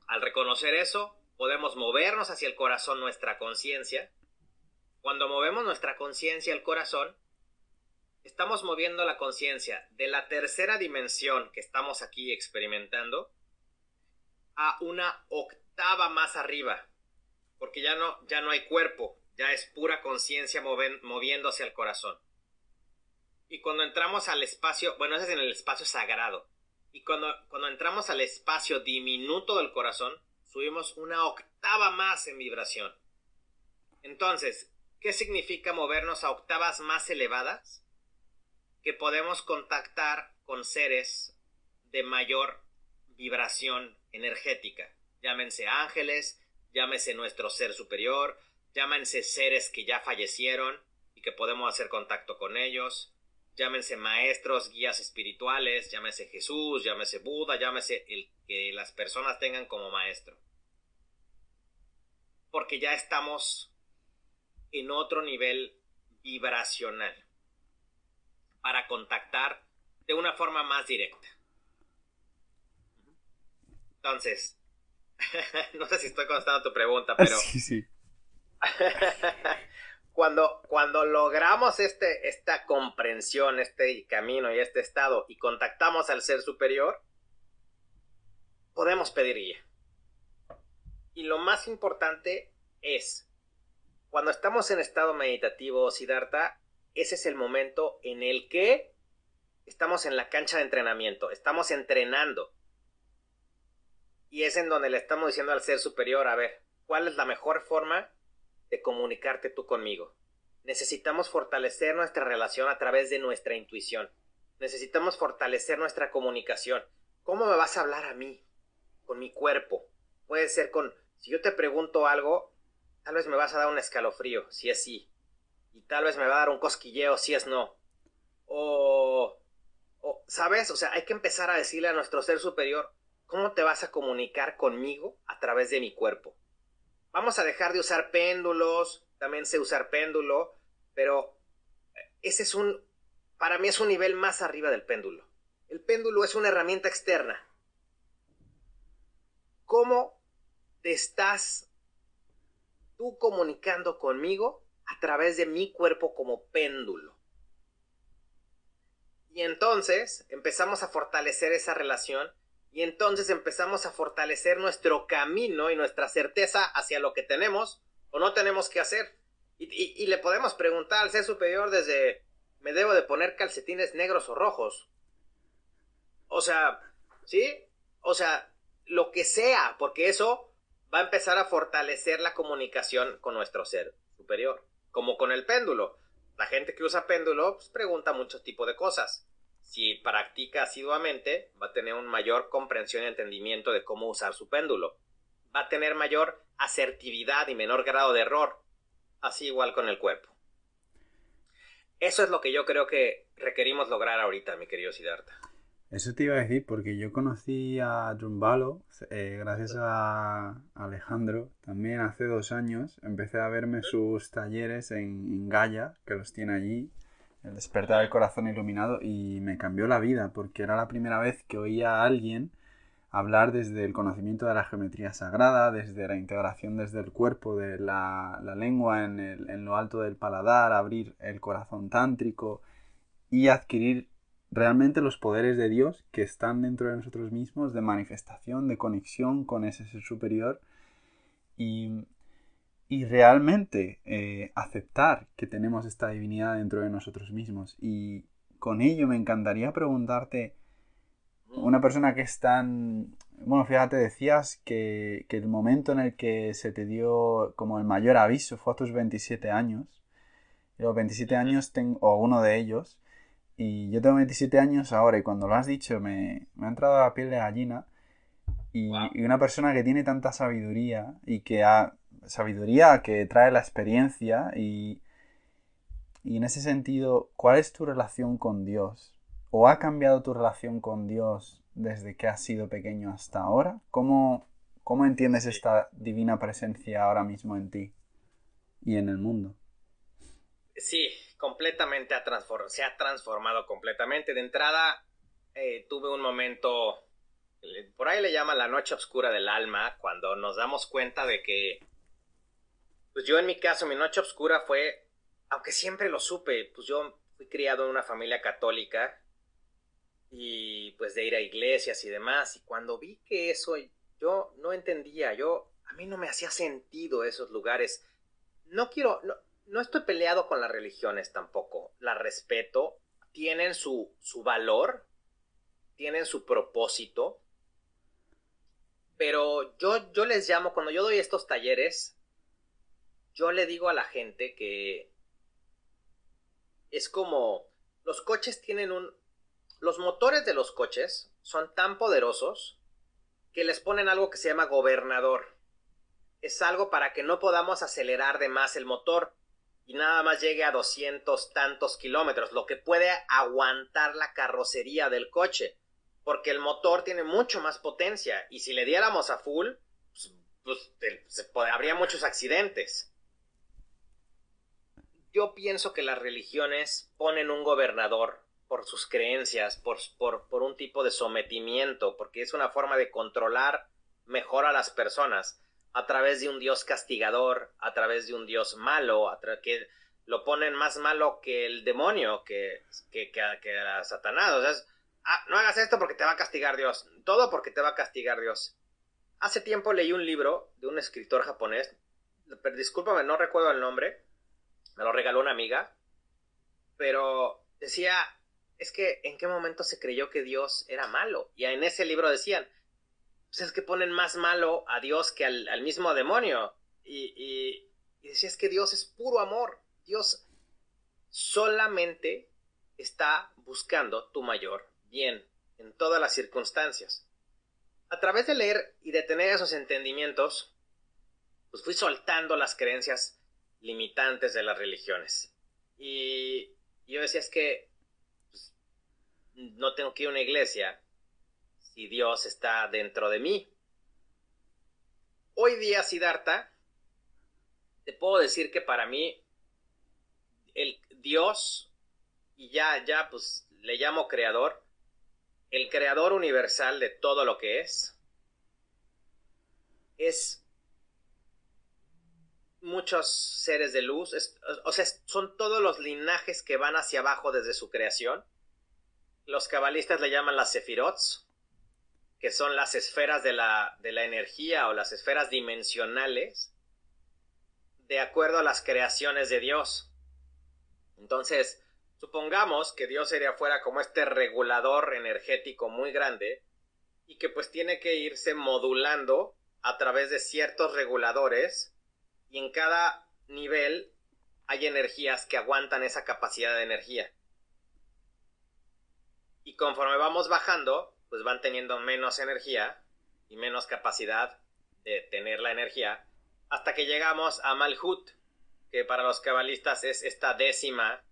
al reconocer eso, podemos movernos hacia el corazón nuestra conciencia. Cuando movemos nuestra conciencia al corazón, estamos moviendo la conciencia de la tercera dimensión que estamos aquí experimentando a una octava más arriba, porque ya no, ya no hay cuerpo, ya es pura conciencia moviéndose al corazón. Y cuando entramos al espacio, bueno, ese es en el espacio sagrado, y cuando, cuando entramos al espacio diminuto del corazón, subimos una octava más en vibración. Entonces, ¿qué significa movernos a octavas más elevadas? Que podemos contactar con seres de mayor vibración energética. llámense ángeles, llámese nuestro ser superior, llámense seres que ya fallecieron y que podemos hacer contacto con ellos, llámense maestros, guías espirituales, llámese Jesús, llámese Buda, llámese el que las personas tengan como maestro. Porque ya estamos en otro nivel vibracional para contactar de una forma más directa. Entonces, no sé si estoy contestando tu pregunta, pero... Sí, sí. cuando, cuando logramos este, esta comprensión, este camino y este estado y contactamos al ser superior, podemos pedir guía. Y lo más importante es, cuando estamos en estado meditativo, Siddhartha, ese es el momento en el que estamos en la cancha de entrenamiento, estamos entrenando. Y es en donde le estamos diciendo al ser superior, a ver, ¿cuál es la mejor forma de comunicarte tú conmigo. Necesitamos fortalecer nuestra relación a través de nuestra intuición. Necesitamos fortalecer nuestra comunicación. ¿Cómo me vas a hablar a mí? Con mi cuerpo. Puede ser con, si yo te pregunto algo, tal vez me vas a dar un escalofrío, si es sí. Y tal vez me va a dar un cosquilleo, si es no. O, o, ¿sabes? O sea, hay que empezar a decirle a nuestro ser superior, ¿cómo te vas a comunicar conmigo a través de mi cuerpo? Vamos a dejar de usar péndulos, también sé usar péndulo, pero ese es un, para mí es un nivel más arriba del péndulo. El péndulo es una herramienta externa. ¿Cómo te estás tú comunicando conmigo a través de mi cuerpo como péndulo? Y entonces empezamos a fortalecer esa relación y entonces empezamos a fortalecer nuestro camino y nuestra certeza hacia lo que tenemos o no tenemos que hacer. Y, le podemos preguntar al ser superior desde, ¿me debo de poner calcetines negros o rojos? O sea, ¿sí? O sea, lo que sea, porque eso va a empezar a fortalecer la comunicación con nuestro ser superior, como con el péndulo. La gente que usa péndulo pues, pregunta muchos tipos de cosas si practica asiduamente, va a tener una mayor comprensión y entendimiento de cómo usar su péndulo. Va a tener mayor asertividad y menor grado de error. Así igual con el cuerpo. Eso es lo que yo creo que requerimos lograr ahorita, mi querido Siddhartha. Eso te iba a decir porque yo conocí a Drumbalo eh, gracias a Alejandro también hace dos años. Empecé a verme sus talleres en, en Gaia, que los tiene allí el despertar del corazón iluminado y me cambió la vida porque era la primera vez que oía a alguien hablar desde el conocimiento de la geometría sagrada, desde la integración desde el cuerpo, de la, lengua en, en lo alto del paladar, abrir el corazón tántrico y adquirir realmente los poderes de Dios que están dentro de nosotros mismos, de manifestación, de conexión con ese ser superior. Y y realmente eh, aceptar que tenemos esta divinidad dentro de nosotros mismos. Y con ello me encantaría preguntarte, una persona que es tan... Bueno, fíjate, decías que, el momento en el que se te dio como el mayor aviso fue a tus 27 años. Los 27 años, tengo, o uno de ellos, y yo tengo 27 años ahora y cuando lo has dicho me, me ha entrado a la piel de gallina. Y, y, una persona que tiene tanta sabiduría y que ha, sabiduría que trae la experiencia y, y en ese sentido, ¿cuál es tu relación con Dios? ¿O ha cambiado tu relación con Dios desde que has sido pequeño hasta ahora? ¿Cómo, cómo entiendes esta divina presencia ahora mismo en ti y en el mundo? Sí, completamente ha se ha transformado completamente. De entrada, eh, tuve un momento, por ahí le llama la noche oscura del alma, cuando nos damos cuenta de que pues yo en mi caso, mi noche oscura fue, aunque siempre lo supe, pues yo fui criado en una familia católica y pues de ir a iglesias y demás. Y cuando vi que eso yo no entendía, yo, a mí no me hacía sentido esos lugares. No quiero, no, no estoy peleado con las religiones tampoco, las respeto, tienen su, su valor, tienen su propósito, pero yo, yo les llamo, cuando yo doy estos talleres, yo le digo a la gente que es como los coches tienen un... Los motores de los coches son tan poderosos que les ponen algo que se llama gobernador. Es algo para que no podamos acelerar de más el motor y nada más llegue a 200 tantos kilómetros, lo que puede aguantar la carrocería del coche, porque el motor tiene mucho más potencia y si le diéramos a full, pues, pues habría muchos accidentes. Yo pienso que las religiones ponen un gobernador por sus creencias, por, por, por un tipo de sometimiento, porque es una forma de controlar mejor a las personas a través de un Dios castigador, a través de un Dios malo, a que lo ponen más malo que el demonio, que, que, que, a Satanás. O sea, ah, no hagas esto porque te va a castigar Dios. Todo porque te va a castigar Dios. Hace tiempo leí un libro de un escritor japonés, pero discúlpame, no recuerdo el nombre, me lo regaló una amiga, pero decía, es que en qué momento se creyó que Dios era malo. Y en ese libro decían, pues es que ponen más malo a Dios que al, mismo demonio. Y, y, y decía, es que Dios es puro amor. Dios solamente está buscando tu mayor bien en todas las circunstancias. A través de leer y de tener esos entendimientos, pues fui soltando las creencias limitantes de las religiones. Y yo decía, es que pues, no tengo que ir a una iglesia, si Dios está dentro de mí. Hoy día, Siddhartha, te puedo decir que para mí el Dios, y ya, ya, pues le llamo creador, el creador universal de todo lo que es, es muchos seres de luz, o sea, son todos los linajes que van hacia abajo desde su creación. Los cabalistas le llaman las sefirots, que son las esferas de la, de la energía o las esferas dimensionales de acuerdo a las creaciones de Dios. Entonces, supongamos que Dios sería fuera como este regulador energético muy grande y que pues tiene que irse modulando a través de ciertos reguladores y en cada nivel hay energías que aguantan esa capacidad de energía. Y conforme vamos bajando, pues van teniendo menos energía y menos capacidad de tener la energía, hasta que llegamos a Malhut, que para los cabalistas es esta décima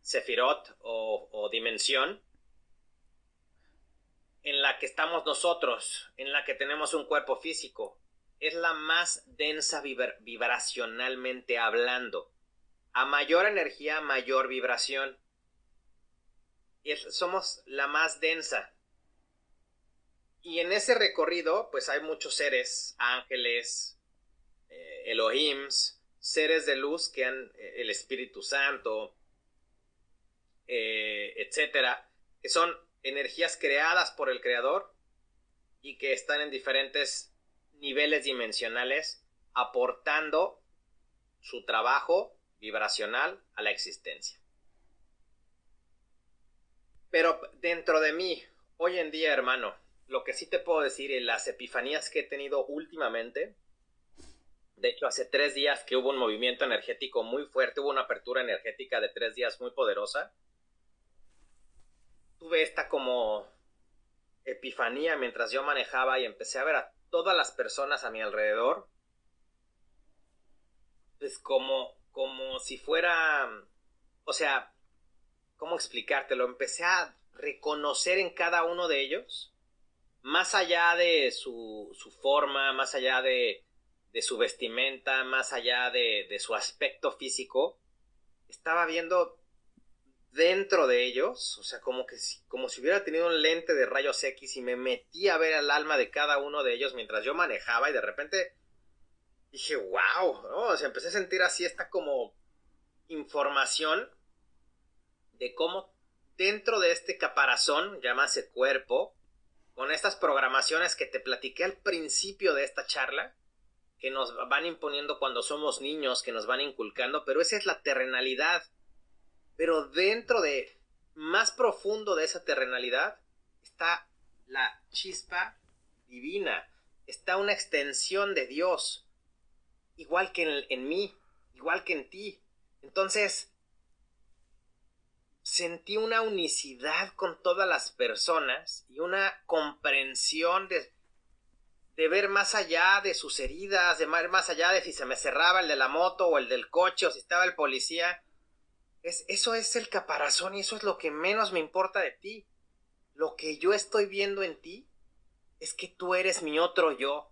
sefirot o, o dimensión en la que estamos nosotros, en la que tenemos un cuerpo físico. Es la más densa vibracionalmente hablando. A mayor energía, mayor vibración y somos la más densa. Y en ese recorrido, pues hay muchos seres, ángeles, eh, Elohims, seres de luz que han, eh, el Espíritu Santo, eh, etcétera, que son energías creadas por el Creador y que están en diferentes niveles dimensionales aportando su trabajo vibracional a la existencia. Pero dentro de mí, hoy en día, hermano, lo que sí te puedo decir en las epifanías que he tenido últimamente, de hecho, hace tres días que hubo un movimiento energético muy fuerte, hubo una apertura energética de tres días muy poderosa. Tuve esta como epifanía mientras yo manejaba y empecé a ver a todas las personas a mi alrededor. Pues como, como si fuera, o sea, ¿cómo explicártelo? Empecé a reconocer en cada uno de ellos, más allá de su, su forma, más allá de, de, su vestimenta, más allá de, de su aspecto físico, estaba viendo dentro de ellos, o sea, como que si, como si hubiera tenido un lente de rayos X y me metí a ver el alma de cada uno de ellos mientras yo manejaba y de repente dije, wow, o sea, empecé a sentir así esta como información de cómo dentro de este caparazón, llámase cuerpo, con estas programaciones que te platiqué al principio de esta charla, que nos van imponiendo cuando somos niños, que nos van inculcando, pero esa es la terrenalidad. Pero dentro de, más profundo de esa terrenalidad, está la chispa divina, está una extensión de Dios, igual que en, en mí, igual que en ti. Entonces, sentí una unicidad con todas las personas y una comprensión de, ver más allá de sus heridas, de ver más allá de si se me cerraba el de la moto o el del coche o si estaba el policía. Es, eso es el caparazón y eso es lo que menos me importa de ti. Lo que yo estoy viendo en ti es que tú eres mi otro yo.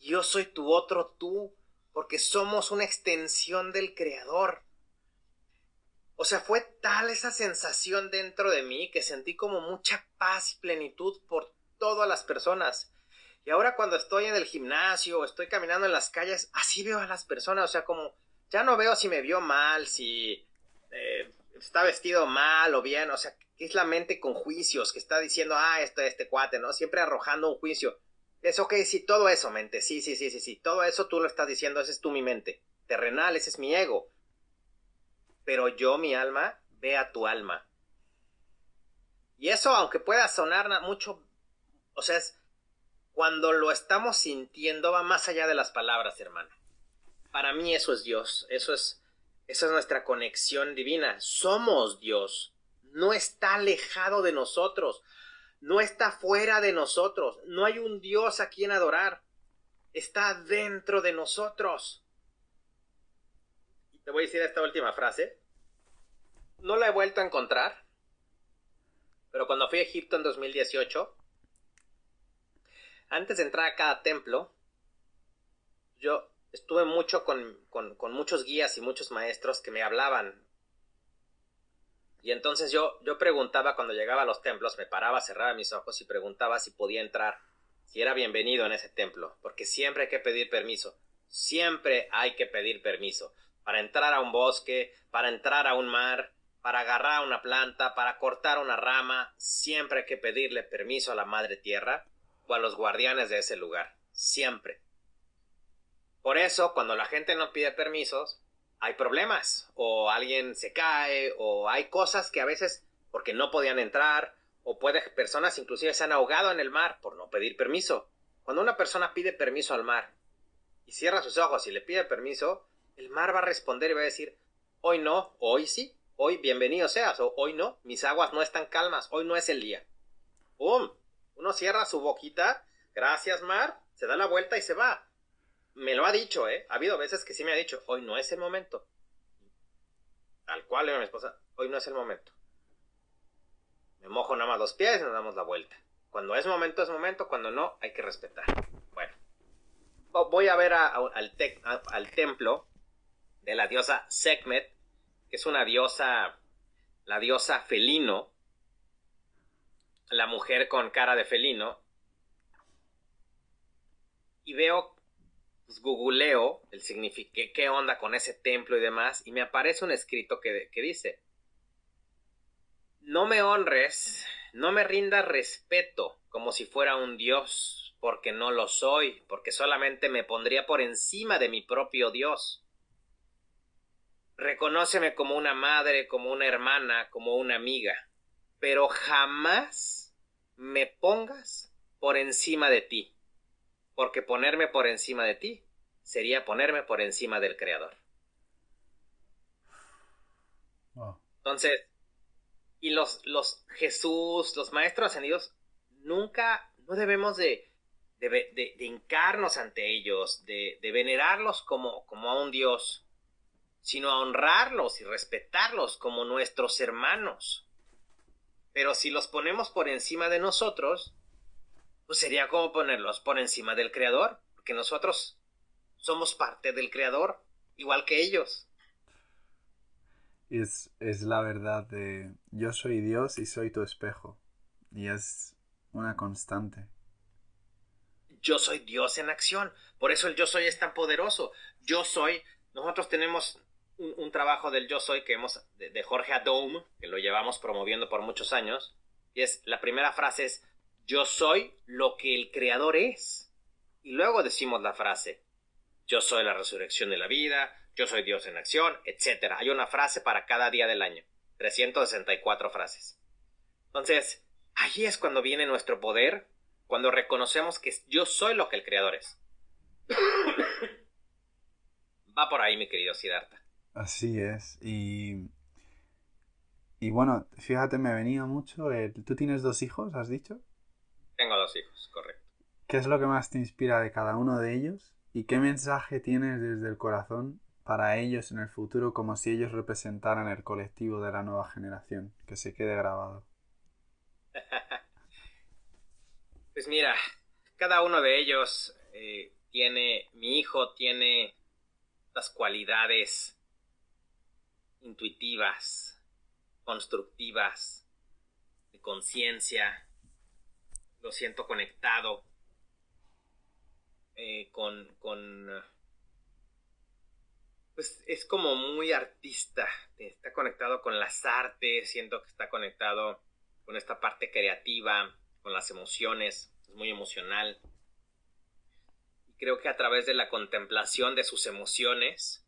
Y yo soy tu otro tú, porque somos una extensión del Creador. O sea, fue tal esa sensación dentro de mí que sentí como mucha paz y plenitud por todas las personas. Y ahora cuando estoy en el gimnasio o estoy caminando en las calles, así veo a las personas, o sea, como ya no veo si me vio mal, si eh, está vestido mal o bien, o sea, es la mente con juicios, que está diciendo, ah, esto, este cuate, ¿no? Siempre arrojando un juicio. Es ok, sí, todo eso, mente, sí, sí, sí, sí, sí, todo eso tú lo estás diciendo, ese es tú mi mente. Terrenal, ese es mi ego. Pero yo, mi alma, ve a tu alma. Y eso, aunque pueda sonar mucho, o sea, es, cuando lo estamos sintiendo va más allá de las palabras, hermano. Para mí eso es Dios, eso es, esa es nuestra conexión divina. Somos Dios, no está alejado de nosotros, no está fuera de nosotros, no hay un Dios a quien adorar, está dentro de nosotros. Te voy a decir esta última frase. No la he vuelto a encontrar, pero cuando fui a Egipto en 2018, antes de entrar a cada templo, yo estuve mucho con, muchos guías y muchos maestros que me hablaban. Y entonces yo, yo preguntaba cuando llegaba a los templos, me paraba, cerraba mis ojos y preguntaba si podía entrar, si era bienvenido en ese templo, porque siempre hay que pedir permiso, siempre hay que pedir permiso para entrar a un bosque, para entrar a un mar, para agarrar una planta, para cortar una rama, siempre hay que pedirle permiso a la Madre Tierra o a los guardianes de ese lugar, siempre. Por eso, cuando la gente no pide permisos, hay problemas, o alguien se cae, o hay cosas que a veces, porque no podían entrar, o puede, personas inclusive se han ahogado en el mar por no pedir permiso. Cuando una persona pide permiso al mar y cierra sus ojos y le pide permiso, el mar va a responder y va a decir, hoy no, hoy sí, hoy bienvenido seas, o hoy no, mis aguas no están calmas, hoy no es el día. ¡Pum! Uno cierra su boquita, gracias Mar, se da la vuelta y se va. Me lo ha dicho, ¿eh? Ha habido veces que sí me ha dicho, hoy no es el momento. Tal cual le mi esposa, hoy no es el momento. Me mojo nada más los pies y nos damos la vuelta. Cuando es momento, es momento, cuando no, hay que respetar. Bueno, voy a ver al templo de la diosa Sekhmet, que es una diosa, la diosa felino, la mujer con cara de felino y veo, pues googleo el significado, qué onda con ese templo y demás, y me aparece un escrito que, que dice, no me honres, no me rindas respeto como si fuera un dios, porque no lo soy, porque solamente me pondría por encima de mi propio dios. Reconóceme como una madre, como una hermana, como una amiga, pero jamás me pongas por encima de ti, porque ponerme por encima de ti sería ponerme por encima del Creador. Entonces, y los, los Jesús, los maestros ascendidos, nunca, no debemos de, de, de, hincarnos ante ellos, de, venerarlos como, como a un Dios, sino a honrarlos y respetarlos como nuestros hermanos. Pero si los ponemos por encima de nosotros, pues sería como ponerlos por encima del Creador, porque nosotros somos parte del Creador, igual que ellos. Es, es la verdad de yo soy Dios y soy tu espejo. Y es una constante. Yo soy Dios en acción. Por eso el yo soy es tan poderoso. Yo soy. Nosotros tenemos un, trabajo del Yo Soy que hemos, de, Jorge Adome, que lo llevamos promoviendo por muchos años, y es, la primera frase es, yo soy lo que el Creador es. Y luego decimos la frase, yo soy la resurrección de la vida, yo soy Dios en acción, etc. Hay una frase para cada día del año, 364 frases. Entonces, ahí es cuando viene nuestro poder, cuando reconocemos que yo soy lo que el Creador es. Va por ahí, mi querido Siddhartha. Así es. Y, Y bueno, fíjate, me venía mucho el... ¿Tú tienes dos hijos, has dicho? Tengo dos hijos, correcto. ¿Qué es lo que más te inspira de cada uno de ellos? ¿Y qué mensaje tienes desde el corazón para ellos en el futuro como si ellos representaran el colectivo de la nueva generación? Que se quede grabado. pues mira, cada uno de ellos eh, tiene, mi hijo tiene las cualidades intuitivas, constructivas, de conciencia, lo siento conectado eh, con, con, pues es como muy artista, está conectado con las artes, siento que está conectado con esta parte creativa, con las emociones, es muy emocional. Y creo que a través de la contemplación de sus emociones,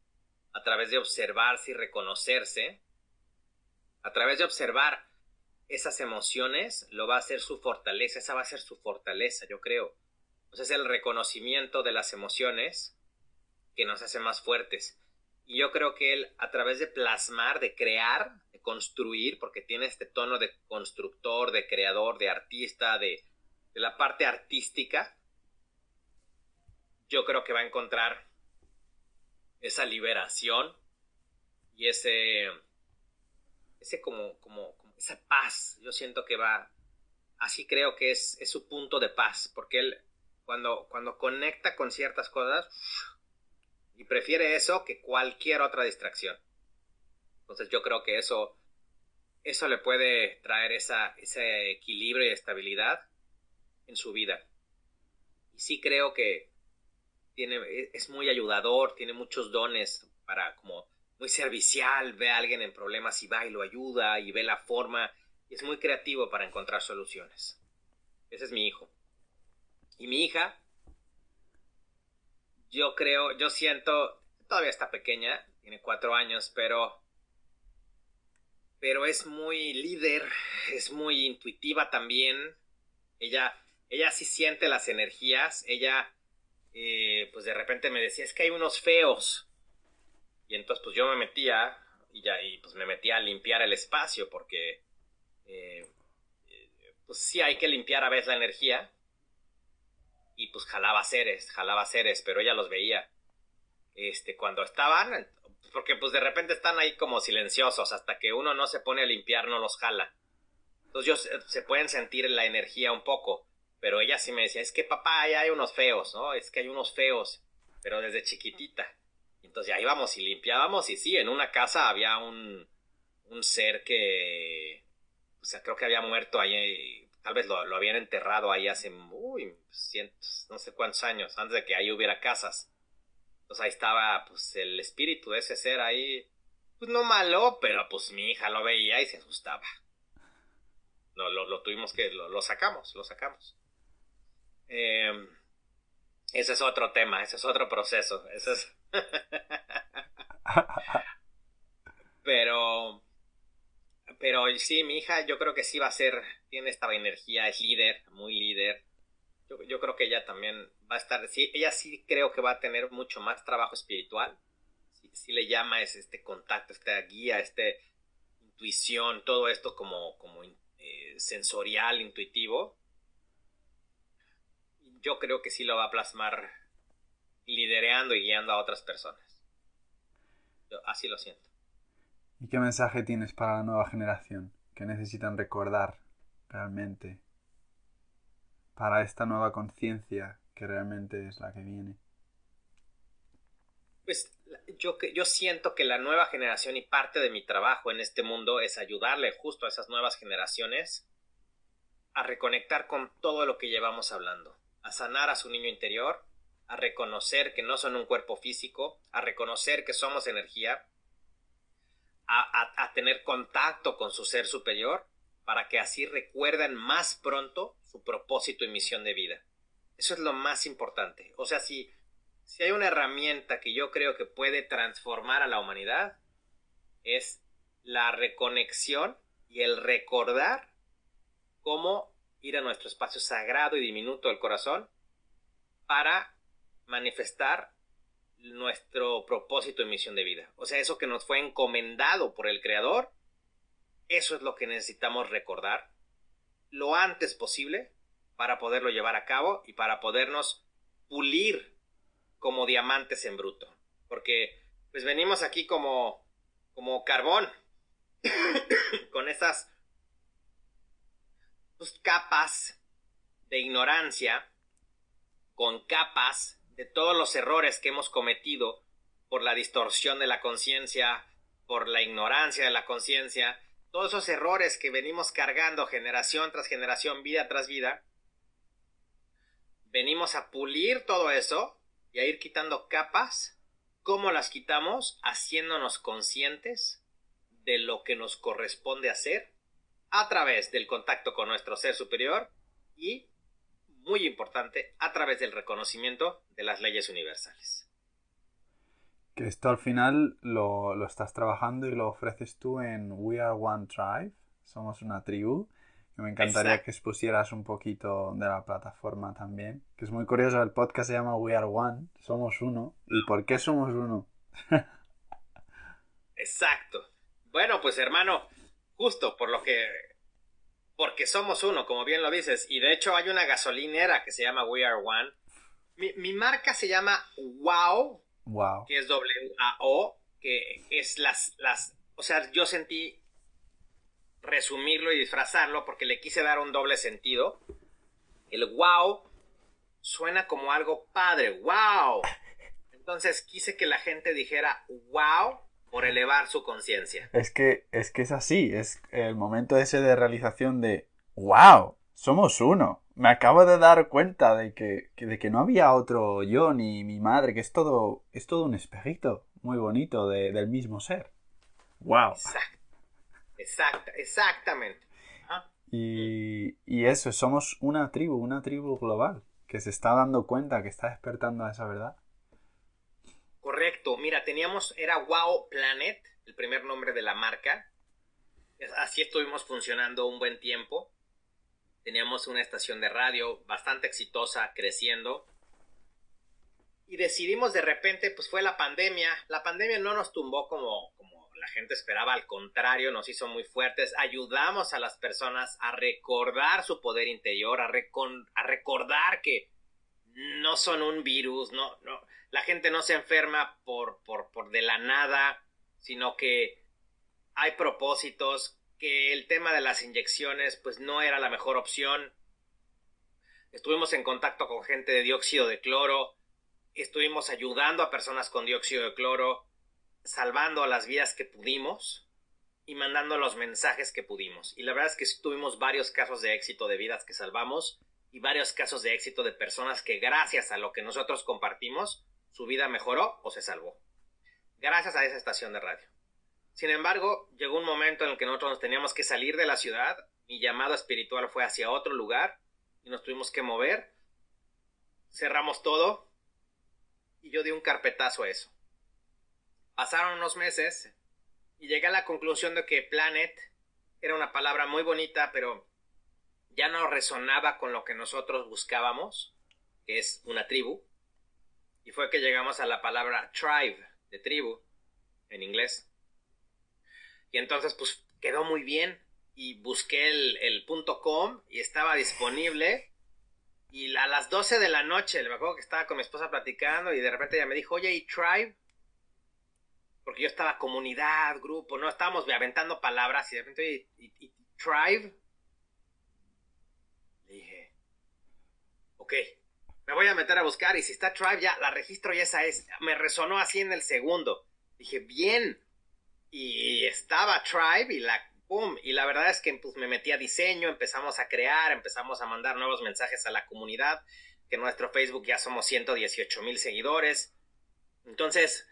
a través de observarse y reconocerse, a través de observar esas emociones, lo va a hacer su fortaleza, esa va a ser su fortaleza, yo creo. Entonces es el reconocimiento de las emociones que nos hace más fuertes. Y yo creo que él, a través de plasmar, de crear, de construir, porque tiene este tono de constructor, de creador, de artista, de, de la parte artística, yo creo que va a encontrar esa liberación y ese, ese como, como, esa paz. Yo siento que va, así creo que es, es su punto de paz, porque él cuando, cuando conecta con ciertas cosas y prefiere eso que cualquier otra distracción. Entonces yo creo que eso, eso le puede traer esa, ese equilibrio y estabilidad en su vida. Y sí creo que tiene, es muy ayudador, tiene muchos dones para como muy servicial, ve a alguien en problemas y va y lo ayuda y ve la forma y es muy creativo para encontrar soluciones. Ese es mi hijo. Y mi hija, yo creo, yo siento, todavía está pequeña, tiene cuatro años, pero, pero es muy líder, es muy intuitiva también. Ella, ella sí siente las energías, ella, eh, pues de repente me decía, es que hay unos feos. Y entonces pues yo me metía y ya, y pues me metía a limpiar el espacio porque, eh, pues sí hay que limpiar a veces la energía y pues jalaba seres, jalaba seres, pero ella los veía. Este, cuando estaban, porque pues de repente están ahí como silenciosos, hasta que uno no se pone a limpiar, no los jala. Entonces ellos se pueden sentir la energía un poco, pero ella sí me decía, es que papá, ahí hay unos feos, ¿no? Es que hay unos feos, pero desde chiquitita. Entonces ya íbamos y limpiábamos y sí, en una casa había un, un ser que, o sea, creo que había muerto ahí tal vez lo, habían enterrado ahí hace, uy, cientos, no sé cuántos años, antes de que ahí hubiera casas. Entonces ahí estaba, pues, el espíritu de ese ser ahí, pues no malo, pero pues mi hija lo veía y se asustaba. Lo, lo, tuvimos que, lo, sacamos, lo sacamos. Em, ese es otro tema, ese es otro proceso, ese es... pero pero sí, mi hija yo creo que sí va a ser, tiene esta energía, es líder, muy líder. Yo, creo que ella también va a estar, sí, ella sí creo que va a tener mucho más trabajo espiritual. Sí, le llama es este contacto, esta guía, este intuición, todo esto como, como eh, sensorial, intuitivo. Yo creo que sí lo va a plasmar liderando y guiando a otras personas. así lo siento. ¿Y qué mensaje tienes para la nueva generación que necesitan recordar realmente para esta nueva conciencia que realmente es la que viene? Pues yo, yo siento que la nueva generación y parte de mi trabajo en este mundo es ayudarle justo a esas nuevas generaciones a reconectar con todo lo que llevamos hablando, a sanar a su niño interior, a reconocer que no son un cuerpo físico, a reconocer que somos energía, a, tener contacto con su ser superior para que así recuerden más pronto su propósito y misión de vida. Eso es lo más importante. O sea, si, si hay una herramienta que yo creo que puede transformar a la humanidad, es la reconexión y el recordar cómo ir a nuestro espacio sagrado y diminuto del corazón para manifestar nuestro propósito y misión de vida. O sea, eso que nos fue encomendado por el Creador Eso es lo que necesitamos recordar lo antes posible para poderlo llevar a cabo y para podernos pulir como diamantes en bruto. Porque pues venimos aquí como, como carbón, con esas capas de ignorancia, con capas de todos los errores que hemos cometido por la distorsión de la conciencia, por la ignorancia de la conciencia, todos esos errores que venimos cargando generación tras generación, vida tras vida, venimos a pulir todo eso y a ir quitando capas. ¿Cómo las quitamos? Haciéndonos conscientes de lo que nos corresponde hacer a través del contacto con nuestro ser superior y, muy importante, a través del reconocimiento de las leyes universales. Que esto al final lo, lo estás trabajando y lo ofreces tú en We Are One Tribe, somos una tribu. Me encantaría que expusieras un poquito de la plataforma también. Que es muy curioso, el podcast se llama We Are One, somos uno. ¿Y por qué somos uno? Exacto. Bueno, pues hermano, justo por lo que... Porque somos uno, como bien lo dices. Y de hecho hay una gasolinera que se llama We Are One. Mi, mi marca se llama Wow Wow. Que es W-A-O, que es las, las, o sea, yo sentí resumirlo y disfrazarlo porque le quise dar un doble sentido. El wow suena como algo padre, wow. Entonces quise que la gente dijera wow por elevar su conciencia. Es que, es que es así, es el momento ese de realización de wow, somos uno me acabo de dar cuenta de que, de que no había otro yo ni mi madre, que es todo, es todo un espejito muy bonito del mismo ser. ¡Wow! Exacto, exactamente. Y, y, eso, somos una tribu, una tribu global, que se está dando cuenta, que está despertando a esa verdad. Correcto, mira, teníamos, era Wow Planet, el primer nombre de la marca. Así estuvimos funcionando un buen tiempo teníamos una estación de radio bastante exitosa, creciendo. Y decidimos de repente, pues fue la pandemia. La pandemia no nos tumbó como, como la gente esperaba, al contrario, nos hizo muy fuertes. Ayudamos a las personas a recordar su poder interior, a, a recordar que no son un virus, no, no, la gente no se enferma por, por, por de la nada, sino que hay propósitos, que el tema de las inyecciones pues no era la mejor opción. Estuvimos en contacto con gente de dióxido de cloro, estuvimos ayudando a personas con dióxido de cloro, salvando las vidas que pudimos y mandando los mensajes que pudimos. Y la verdad es que tuvimos varios casos de éxito de vidas que salvamos y varios casos de éxito de personas que gracias a lo que nosotros compartimos, su vida mejoró o se salvó. Gracias a esa estación de radio. Sin embargo, llegó un momento en el que nosotros nos teníamos que salir de la ciudad, mi llamado espiritual fue hacia otro lugar y nos tuvimos que mover. Cerramos todo y yo di un carpetazo a eso. Pasaron unos meses y llegué a la conclusión de que planet era una palabra muy bonita, pero ya no resonaba con lo que nosotros buscábamos, que es una tribu. Y fue que llegamos a la palabra tribe, de tribu, en inglés. Y entonces, pues quedó muy bien. Y busqué el, el punto .com y estaba disponible. Y a las 12 de la noche, me acuerdo que estaba con mi esposa platicando y de repente ella me dijo, oye, ¿y Tribe? Porque yo estaba comunidad, grupo, ¿no? Estábamos aventando palabras y de repente, ¿y, Tribe? Le dije, ok, me voy a meter a buscar y si está Tribe ya, la registro y esa es. Me resonó así en el segundo. Dije, bien, y estaba Tribe y la boom, y la verdad es que pues, me metí a diseño, empezamos a crear, empezamos a mandar nuevos mensajes a la comunidad, que en nuestro Facebook ya somos 118 mil seguidores. Entonces,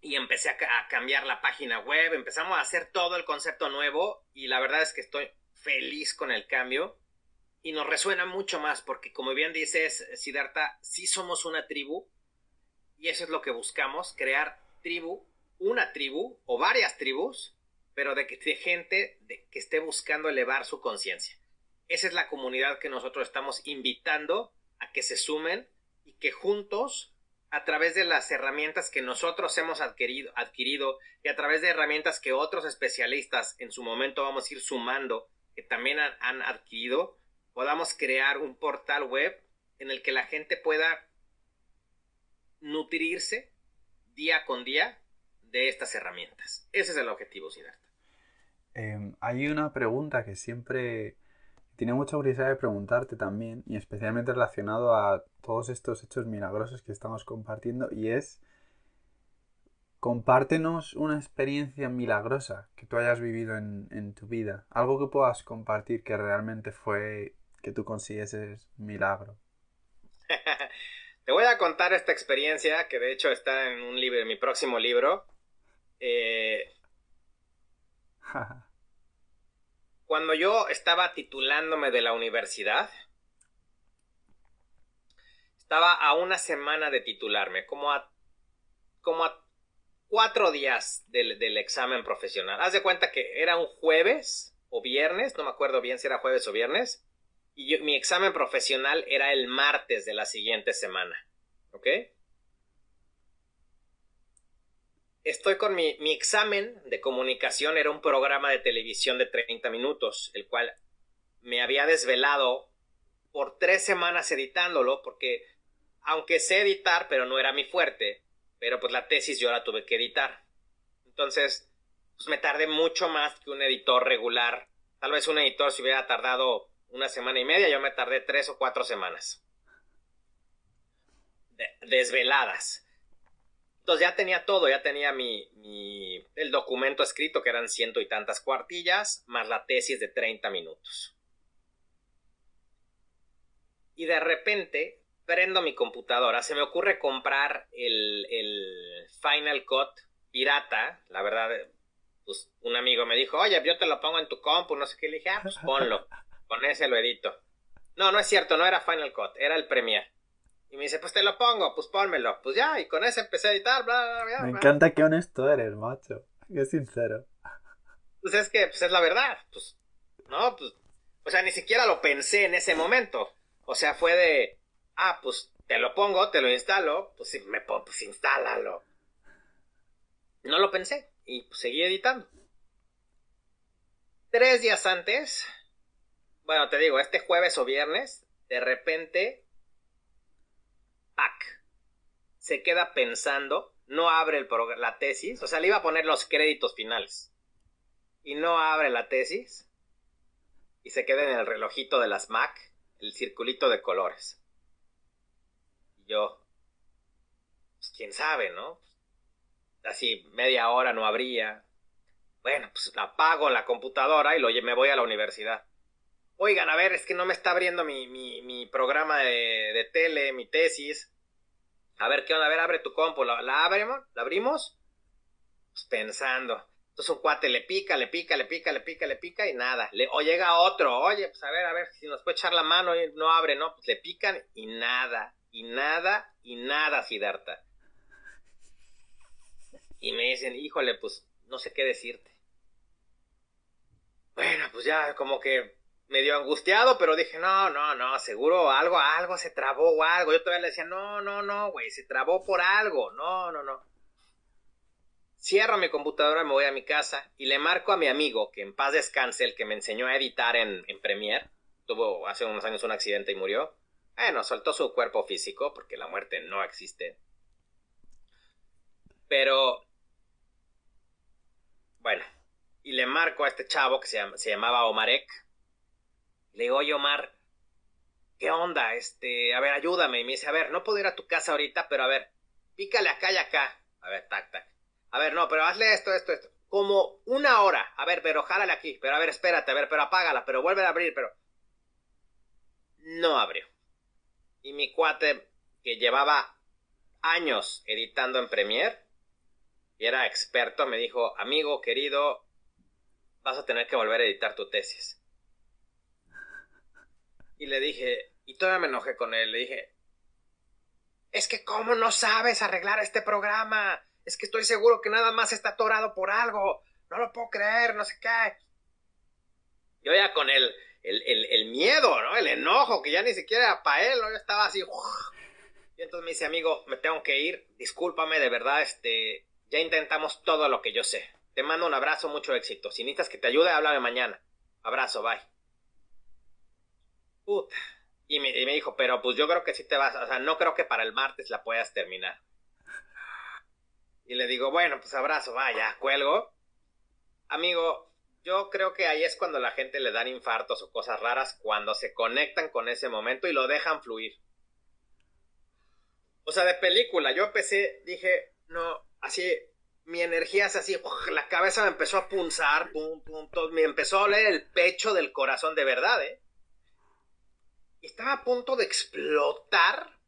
y empecé a, a, cambiar la página web, empezamos a hacer todo el concepto nuevo y la verdad es que estoy feliz con el cambio y nos resuena mucho más porque como bien dices, Siddhartha, sí somos una tribu y eso es lo que buscamos, crear tribu una tribu o varias tribus, pero de, que, de gente que esté buscando elevar su conciencia. Esa es la comunidad que nosotros estamos invitando a que se sumen y que juntos a través de las herramientas que nosotros hemos adquirido, adquirido y a través de herramientas que otros especialistas en su momento vamos a ir sumando, que también han adquirido, podamos crear un portal web en el que la gente pueda nutrirse día con día de estas herramientas. Ese es el objetivo, Siddhartha. Em, hay una pregunta que siempre tiene mucha curiosidad de preguntarte también, y especialmente relacionado a todos estos hechos milagrosos que estamos compartiendo, y es, compártenos una experiencia milagrosa que tú hayas vivido en tu vida, algo que puedas compartir que realmente fue que tú consiguieses milagro. Te voy a contar esta experiencia que de hecho está en un libro, en mi próximo libro. Eh, cuando yo estaba titulándome de la universidad, estaba a una semana de titularme, como a, como a cuatro días del, del examen profesional. Haz de cuenta que era un jueves o viernes, no me acuerdo bien si era jueves o viernes, y mi examen profesional era el martes de la siguiente semana. ¿Ok? Estoy con mi, mi examen de comunicación, era un programa de televisión de 30 minutos, el cual me había desvelado por tres semanas editándolo, porque aunque sé editar, pero no era mi fuerte, pero pues la tesis yo la tuve que editar. Entonces, pues me tardé mucho más que un editor regular. Tal vez un editor se hubiera tardado una semana y media, yo me tardé tres o cuatro semanas. desveladas. Entonces ya tenía todo, ya tenía mi, mi, el documento escrito, que eran ciento y tantas cuartillas, más la tesis de 30 minutos. Y de repente prendo mi computadora, se me ocurre comprar el, el Final Cut pirata, la verdad, pues un amigo me dijo, oye, yo te lo pongo en tu compu, no sé qué, le dije, ah, pues ponlo. Con ese lo edito. No, no es cierto, no era Final Cut, era el Premiere. Y me dice, pues te lo pongo, pues pónmelo. Pues ya, y con ese empecé a editar, bla, bla, bla. Me encanta qué honesto eres, macho. Qué sincero. Pues es que, pues es la verdad. Pues, no, pues, o sea, ni siquiera lo pensé en ese momento. O sea, fue de, ah, pues te lo pongo, te lo instalo, pues si me pongo, pues instálalo. No lo pensé y pues, seguí editando. Tres días antes bueno, te digo, este jueves o viernes, de repente, ¡pac! Se queda pensando, no abre el la tesis, o sea, le iba a poner los créditos finales. Y no abre la tesis. Y se queda en el relojito de las Mac, el circulito de colores. Y yo, pues quién sabe, ¿no? Así media hora no habría. Bueno, pues apago la computadora y lo, me voy a la universidad oigan, a ver, es que no me está abriendo mi, mi, programa de, de, tele, mi tesis. A ver, ¿qué onda? A ver, abre tu compu. ¿La, abrimos? ¿La abrimos? Pues pensando. Entonces un cuate le pica, le pica, le pica, le pica, le pica y nada. Le, o llega otro, oye, pues a ver, a ver, si nos puede echar la mano y no abre, ¿no? Pues le pican y nada, y nada, y nada, Siddhartha. Y me dicen, híjole, pues no sé qué decirte. Bueno, pues ya como que medio angustiado, pero dije, no, no, no, seguro algo, algo se trabó o algo. Yo todavía le decía, no, no, no, güey, se trabó por algo, no, no, no. Cierro mi computadora, me voy a mi casa y le marco a mi amigo, que en paz descanse, el que me enseñó a editar en, en Premiere. Tuvo hace unos años un accidente y murió. Bueno, soltó su cuerpo físico, porque la muerte no existe. Pero, bueno, y le marco a este chavo que se, se llamaba Omarek le digo, oye Omar, ¿qué onda? Este, a ver, ayúdame. Y me dice, a ver, no puedo ir a tu casa ahorita, pero a ver, pícale acá y acá. A ver, tac, tac. A ver, no, pero hazle esto, esto, esto. Como una hora. A ver, pero jálale aquí. Pero a ver, espérate, a ver, pero apágala, pero vuelve a abrir, pero. No abrió. Y mi cuate, que llevaba años editando en Premiere y era experto, me dijo, amigo querido, vas a tener que volver a editar tu tesis. Y le dije, y todavía me enojé con él, le dije, es que cómo no sabes arreglar este programa, es que estoy seguro que nada más está atorado por algo, no lo puedo creer, no sé qué. Yo ya con el, el, el, miedo, ¿no? El enojo, que ya ni siquiera para él. Yo estaba así, Y entonces me dice, amigo, me tengo que ir, discúlpame, de verdad, este, ya intentamos todo lo que yo sé. Te mando un abrazo, mucho éxito. Si necesitas que te ayude, háblame mañana. Abrazo, bye. Puta. Y me, dijo, pero pues yo creo que sí te vas, o sea, no creo que para el martes la puedas terminar. Y le digo, bueno, pues abrazo, vaya, cuelgo. Amigo, yo creo que ahí es cuando la gente le dan infartos o cosas raras, cuando se conectan con ese momento y lo dejan fluir. O sea, de película, yo empecé, dije, no, así, mi energía es así, la cabeza me empezó a punzar, pum, pum, todo, me empezó a oler el pecho del corazón de verdad, ¿eh? Estaba a punto de explotar,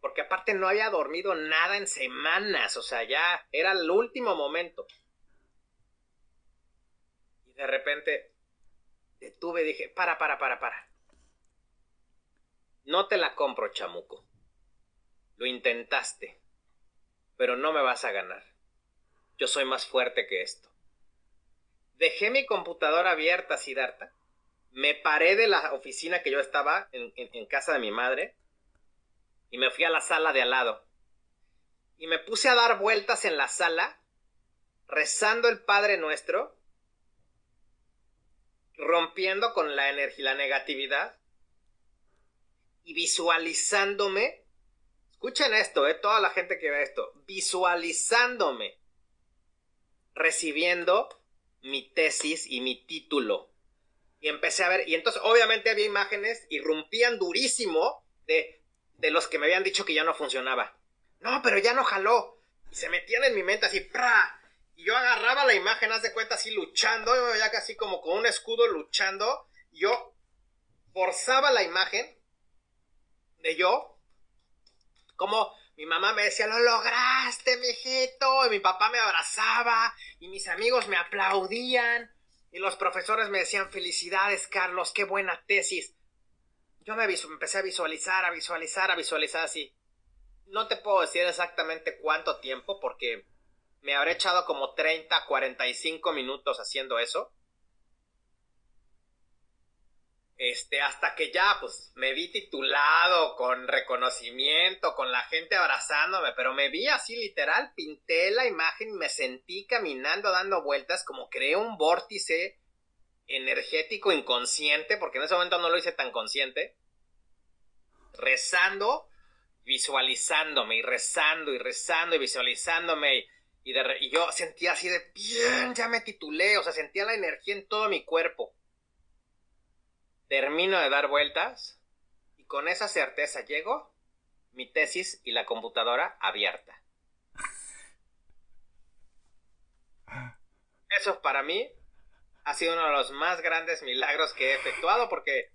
porque aparte no había dormido nada en semanas, o sea, ya era el último momento. Y de repente detuve y dije, para, para, para, para. No te la compro, chamuco. Lo intentaste, pero no me vas a ganar. Yo soy más fuerte que esto. Dejé mi computadora abierta, Siddhartha. Me paré de la oficina que yo estaba en, casa de mi madre y me fui a la sala de al lado. Y me puse a dar vueltas en la sala, rezando el Padre Nuestro, rompiendo con la energía, la negatividad y visualizándome. Escuchen esto, eh, toda la gente que ve esto, visualizándome recibiendo mi tesis y mi título. Y empecé a ver, y entonces obviamente había imágenes y rompían durísimo de, de los que me habían dicho que ya no funcionaba. No, pero ya no jaló. Y se metían en mi mente así, ¡pra! Y yo agarraba la imagen, haz de cuenta, así luchando, ya casi como con un escudo luchando. Y yo forzaba la imagen de yo, como mi mamá me decía, lo lograste, mijito. Y mi papá me abrazaba. Y mis amigos me aplaudían. Y los profesores me decían, felicidades, Carlos, qué buena tesis. Yo me empecé a visualizar, a visualizar, a visualizar así. No te puedo decir exactamente cuánto tiempo, porque me habré echado como 30, 45 minutos haciendo eso. Este, hasta que ya, pues, me vi titulado, con reconocimiento, con la gente abrazándome, pero me vi así literal, pinté la imagen y me sentí caminando, dando vueltas, como creé un vórtice energético inconsciente, porque en ese momento no lo hice tan consciente, rezando, visualizándome y rezando y rezando y visualizándome y, y, yo sentía así de bien, ya me titulé, o sea, sentía la energía en todo mi cuerpo termino de dar vueltas y con esa certeza llego, mi tesis y la computadora abierta. Eso para mí ha sido uno de los más grandes milagros que he efectuado porque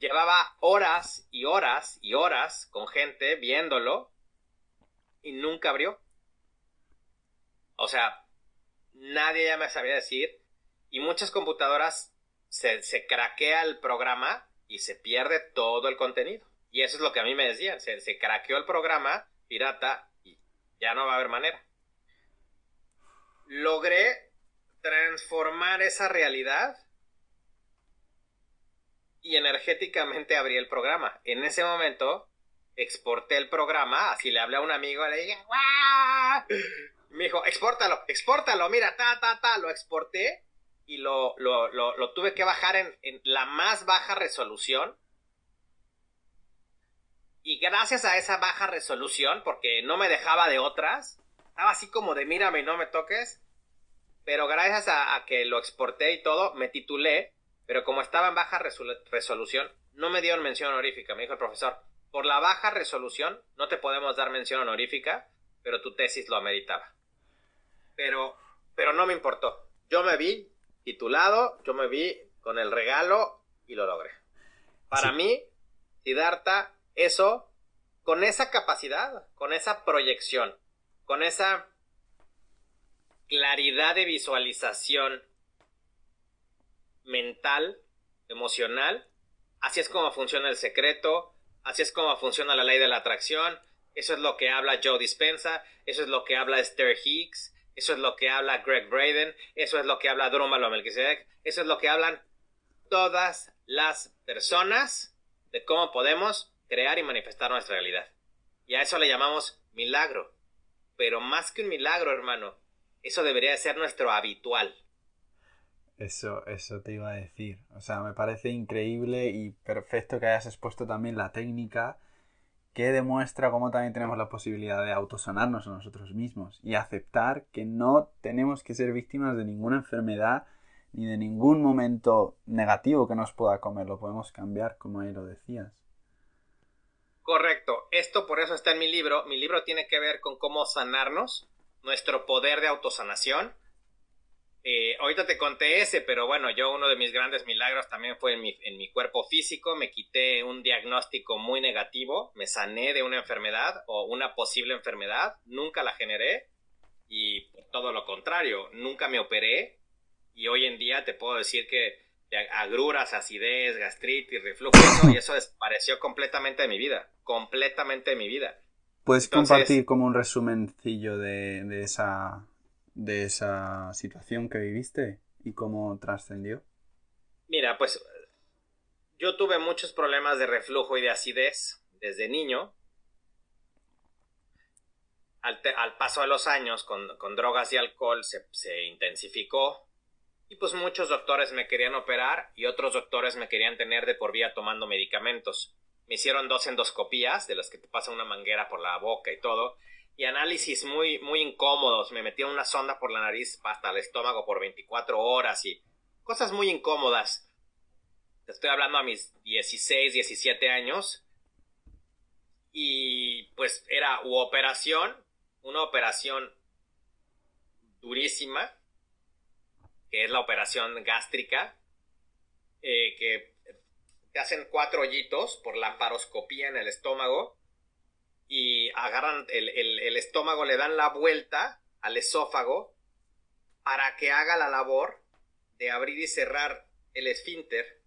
llevaba horas y horas y horas con gente viéndolo y nunca abrió. O sea, nadie ya me sabía decir y muchas computadoras se, se craquea el programa y se pierde todo el contenido. Y eso es lo que a mí me decían, se, se craqueó el programa pirata y ya no va a haber manera. Logré transformar esa realidad y energéticamente abrí el programa. En ese momento exporté el programa, así le hablé a un amigo, le dije, ¡Guau! Me dijo, exportalo, exportalo, mira, ta, ta, ta, lo exporté y lo, lo, lo, tuve que bajar en, en, la más baja resolución. Y gracias a esa baja resolución, porque no me dejaba de otras, estaba así como de mírame y no me toques, pero gracias a, a que lo exporté y todo, me titulé, pero como estaba en baja resolución, no me dieron mención honorífica, me dijo el profesor, por la baja resolución no te podemos dar mención honorífica, pero tu tesis lo ameritaba. Pero, pero no me importó. Yo me vi titulado, yo me vi con el regalo y lo logré. Para sí. mí, Siddhartha, eso, con esa capacidad, con esa proyección, con esa claridad de visualización mental, emocional, así es como funciona el secreto, así es como funciona la ley de la atracción, eso es lo que habla Joe Dispensa, eso es lo que habla Esther Hicks, eso es lo que habla Greg Braden, eso es lo que habla Drumalo Melchizedek, eso es lo que hablan todas las personas de cómo podemos crear y manifestar nuestra realidad. Y a eso le llamamos milagro. Pero más que un milagro, hermano, eso debería ser nuestro habitual. Eso, eso te iba a decir. O sea, me parece increíble y perfecto que hayas expuesto también la técnica que demuestra cómo también tenemos la posibilidad de autosanarnos a nosotros mismos y aceptar que no tenemos que ser víctimas de ninguna enfermedad ni de ningún momento negativo que nos pueda comer. Lo podemos cambiar, como ahí lo decías. Correcto. Esto por eso está en mi libro. Mi libro tiene que ver con cómo sanarnos, nuestro poder de autosanación eh, ahorita te conté ese, pero bueno, yo uno de mis grandes milagros también fue en mi, en mi cuerpo físico. Me quité un diagnóstico muy negativo, me sané de una enfermedad o una posible enfermedad, nunca la generé y todo lo contrario, nunca me operé y hoy en día te puedo decir que agruras, acidez, gastritis, reflujo y eso desapareció completamente de mi vida, completamente de mi vida. ¿Puedes compartir como un resumencillo de, de esa de esa situación que viviste y cómo trascendió? Mira, pues yo tuve muchos problemas de reflujo y de acidez desde niño. Al, paso de los años, con, drogas y alcohol, se, se intensificó. Y pues muchos doctores me querían operar y otros doctores me querían tener de por vía tomando medicamentos. Me hicieron dos endoscopías, de las que te pasa una manguera por la boca y todo, y análisis muy, muy incómodos. Me metía una sonda por la nariz hasta el estómago por 24 horas y cosas muy incómodas. Te estoy hablando a mis 16, 17 años. Y pues era u operación, una operación durísima, que es la operación gástrica, eh, que te hacen cuatro hoyitos por la paroscopía en el estómago y agarran el, estómago, le dan la vuelta al esófago para que haga la labor de abrir y cerrar el esfínter.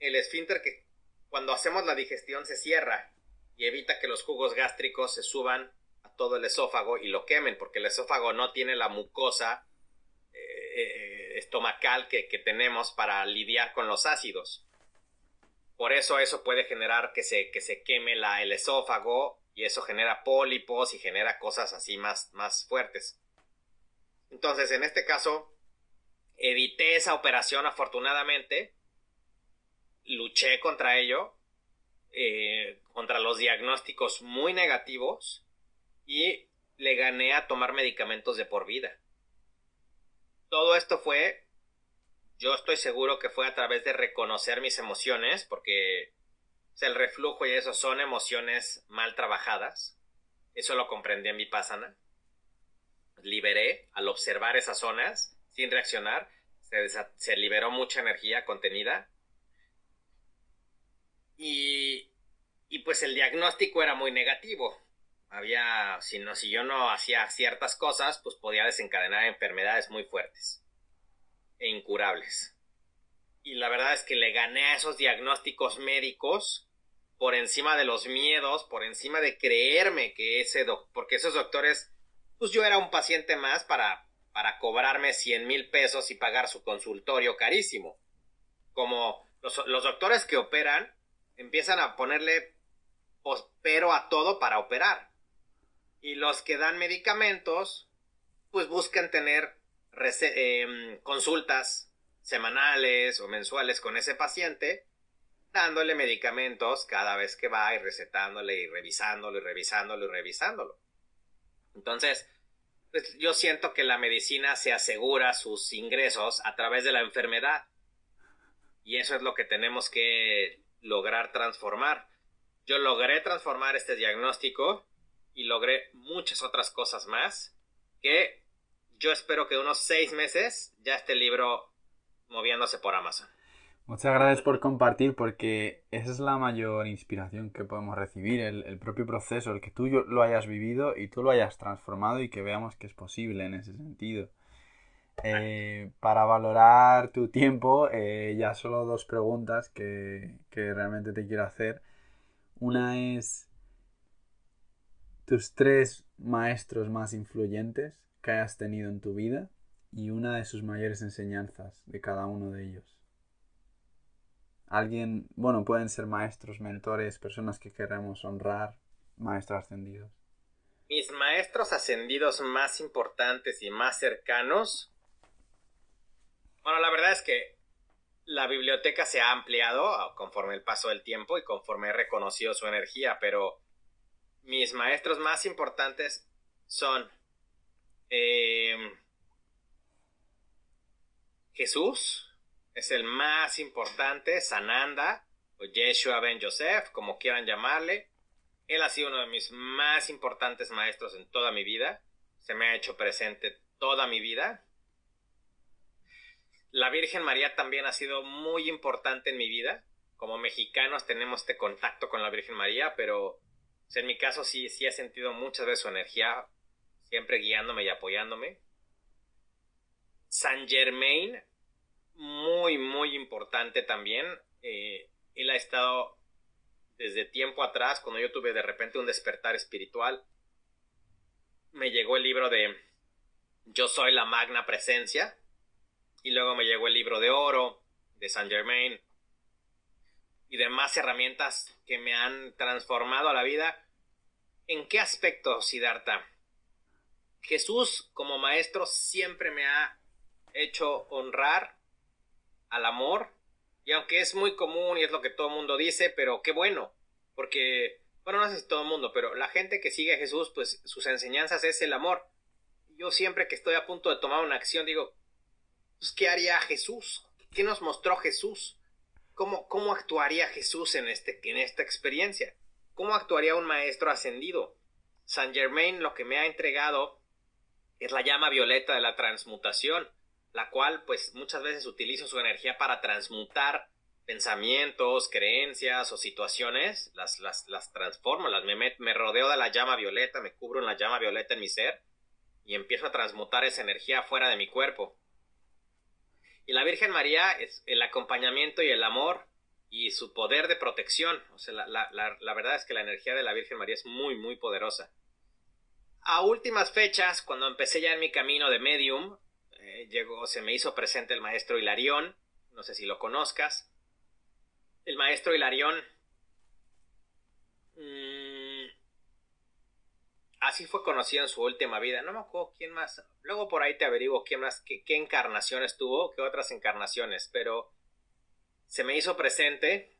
El esfínter que cuando hacemos la digestión se cierra y evita que los jugos gástricos se suban a todo el esófago y lo quemen, porque el esófago no tiene la mucosa eh, eh, estomacal que, que tenemos para lidiar con los ácidos. Por eso eso puede generar que se, que se queme la, el esófago y eso genera pólipos y genera cosas así más, más fuertes. Entonces, en este caso, evité esa operación afortunadamente, luché contra ello, eh, contra los diagnósticos muy negativos y le gané a tomar medicamentos de por vida. Todo esto fue yo estoy seguro que fue a través de reconocer mis emociones, porque el reflujo y eso son emociones mal trabajadas. Eso lo comprendí en mi pásana. Liberé al observar esas zonas sin reaccionar. Se, se liberó mucha energía contenida. Y, y pues el diagnóstico era muy negativo. Había, si, no, si yo no hacía ciertas cosas, pues podía desencadenar enfermedades muy fuertes incurables. Y la verdad es que le gané a esos diagnósticos médicos por encima de los miedos, por encima de creerme que ese doctor, porque esos doctores, pues yo era un paciente más para, para cobrarme 100 mil pesos y pagar su consultorio carísimo. Como los, los doctores que operan empiezan a ponerle pero a todo para operar. Y los que dan medicamentos, pues buscan tener Em, consultas semanales o mensuales con ese paciente, dándole medicamentos cada vez que va y recetándole y revisándolo y revisándolo y revisándolo. Entonces, pues yo siento que la medicina se asegura sus ingresos a través de la enfermedad. Y eso es lo que tenemos que lograr transformar. Yo logré transformar este diagnóstico y logré muchas otras cosas más que yo espero que unos seis meses ya esté el libro moviéndose por Amazon. Muchas gracias por compartir porque esa es la mayor inspiración que podemos recibir, el, propio proceso, el que tú lo hayas vivido y tú lo hayas transformado y que veamos que es posible en ese sentido. Eh, para valorar tu tiempo, eh, ya solo dos preguntas que, que realmente te quiero hacer. Una es tus tres maestros más influyentes que hayas tenido en tu vida y una de sus mayores enseñanzas de cada uno de ellos. Alguien, bueno, pueden ser maestros, mentores, personas que queremos honrar, maestros ascendidos? Mis maestros ascendidos más importantes y más cercanos. Bueno, la verdad es que la biblioteca se ha ampliado conforme el paso del tiempo y conforme he reconocido su energía, pero mis maestros más importantes son eh, Jesús, es el más importante, Sananda, o Yeshua Ben Joseph, como quieran llamarle. Él ha sido uno de mis más importantes maestros en toda mi vida. Se me ha hecho presente toda mi vida. La Virgen María también ha sido muy importante en mi vida. Como mexicanos tenemos este contacto con la Virgen María, pero en mi caso sí, sí he sentido muchas veces su energía, siempre guiándome y apoyándome. San Germain, muy, muy importante también. Eh, él ha estado desde tiempo atrás, cuando yo tuve de repente un despertar espiritual, me llegó el libro de Yo soy la magna presencia, y luego me llegó el libro de oro de Saint Germain, y demás herramientas que me han transformado a la vida. ¿En qué aspecto, Siddhartha? Jesús como maestro siempre me ha hecho honrar al amor y aunque es muy común y es lo que todo el mundo dice, pero qué bueno, porque, bueno, no sé si todo el mundo, pero la gente que sigue a Jesús, pues sus enseñanzas es el amor. Yo siempre que estoy a punto de tomar una acción digo, pues, ¿qué haría Jesús? ¿Qué nos mostró Jesús? ¿Cómo, cómo actuaría Jesús en, este, en esta experiencia? ¿Cómo actuaría un maestro ascendido? San Germain lo que me ha entregado es la llama violeta de la transmutación la cual pues muchas veces utilizo su energía para transmutar pensamientos, creencias o situaciones, las, las, las transformo, las, me, me rodeo de la llama violeta, me cubro en la llama violeta en mi ser y empiezo a transmutar esa energía fuera de mi cuerpo. Y la Virgen María es el acompañamiento y el amor y su poder de protección. O sea, la, la, la verdad es que la energía de la Virgen María es muy, muy poderosa. A últimas fechas, cuando empecé ya en mi camino de medium, llegó, se me hizo presente el maestro Hilarión, no sé si lo conozcas. El maestro Hilarión, mm, así fue conocido en su última vida, no me acuerdo quién más, luego por ahí te averiguo quién más, qué, encarnaciones tuvo, qué otras encarnaciones, pero se me hizo presente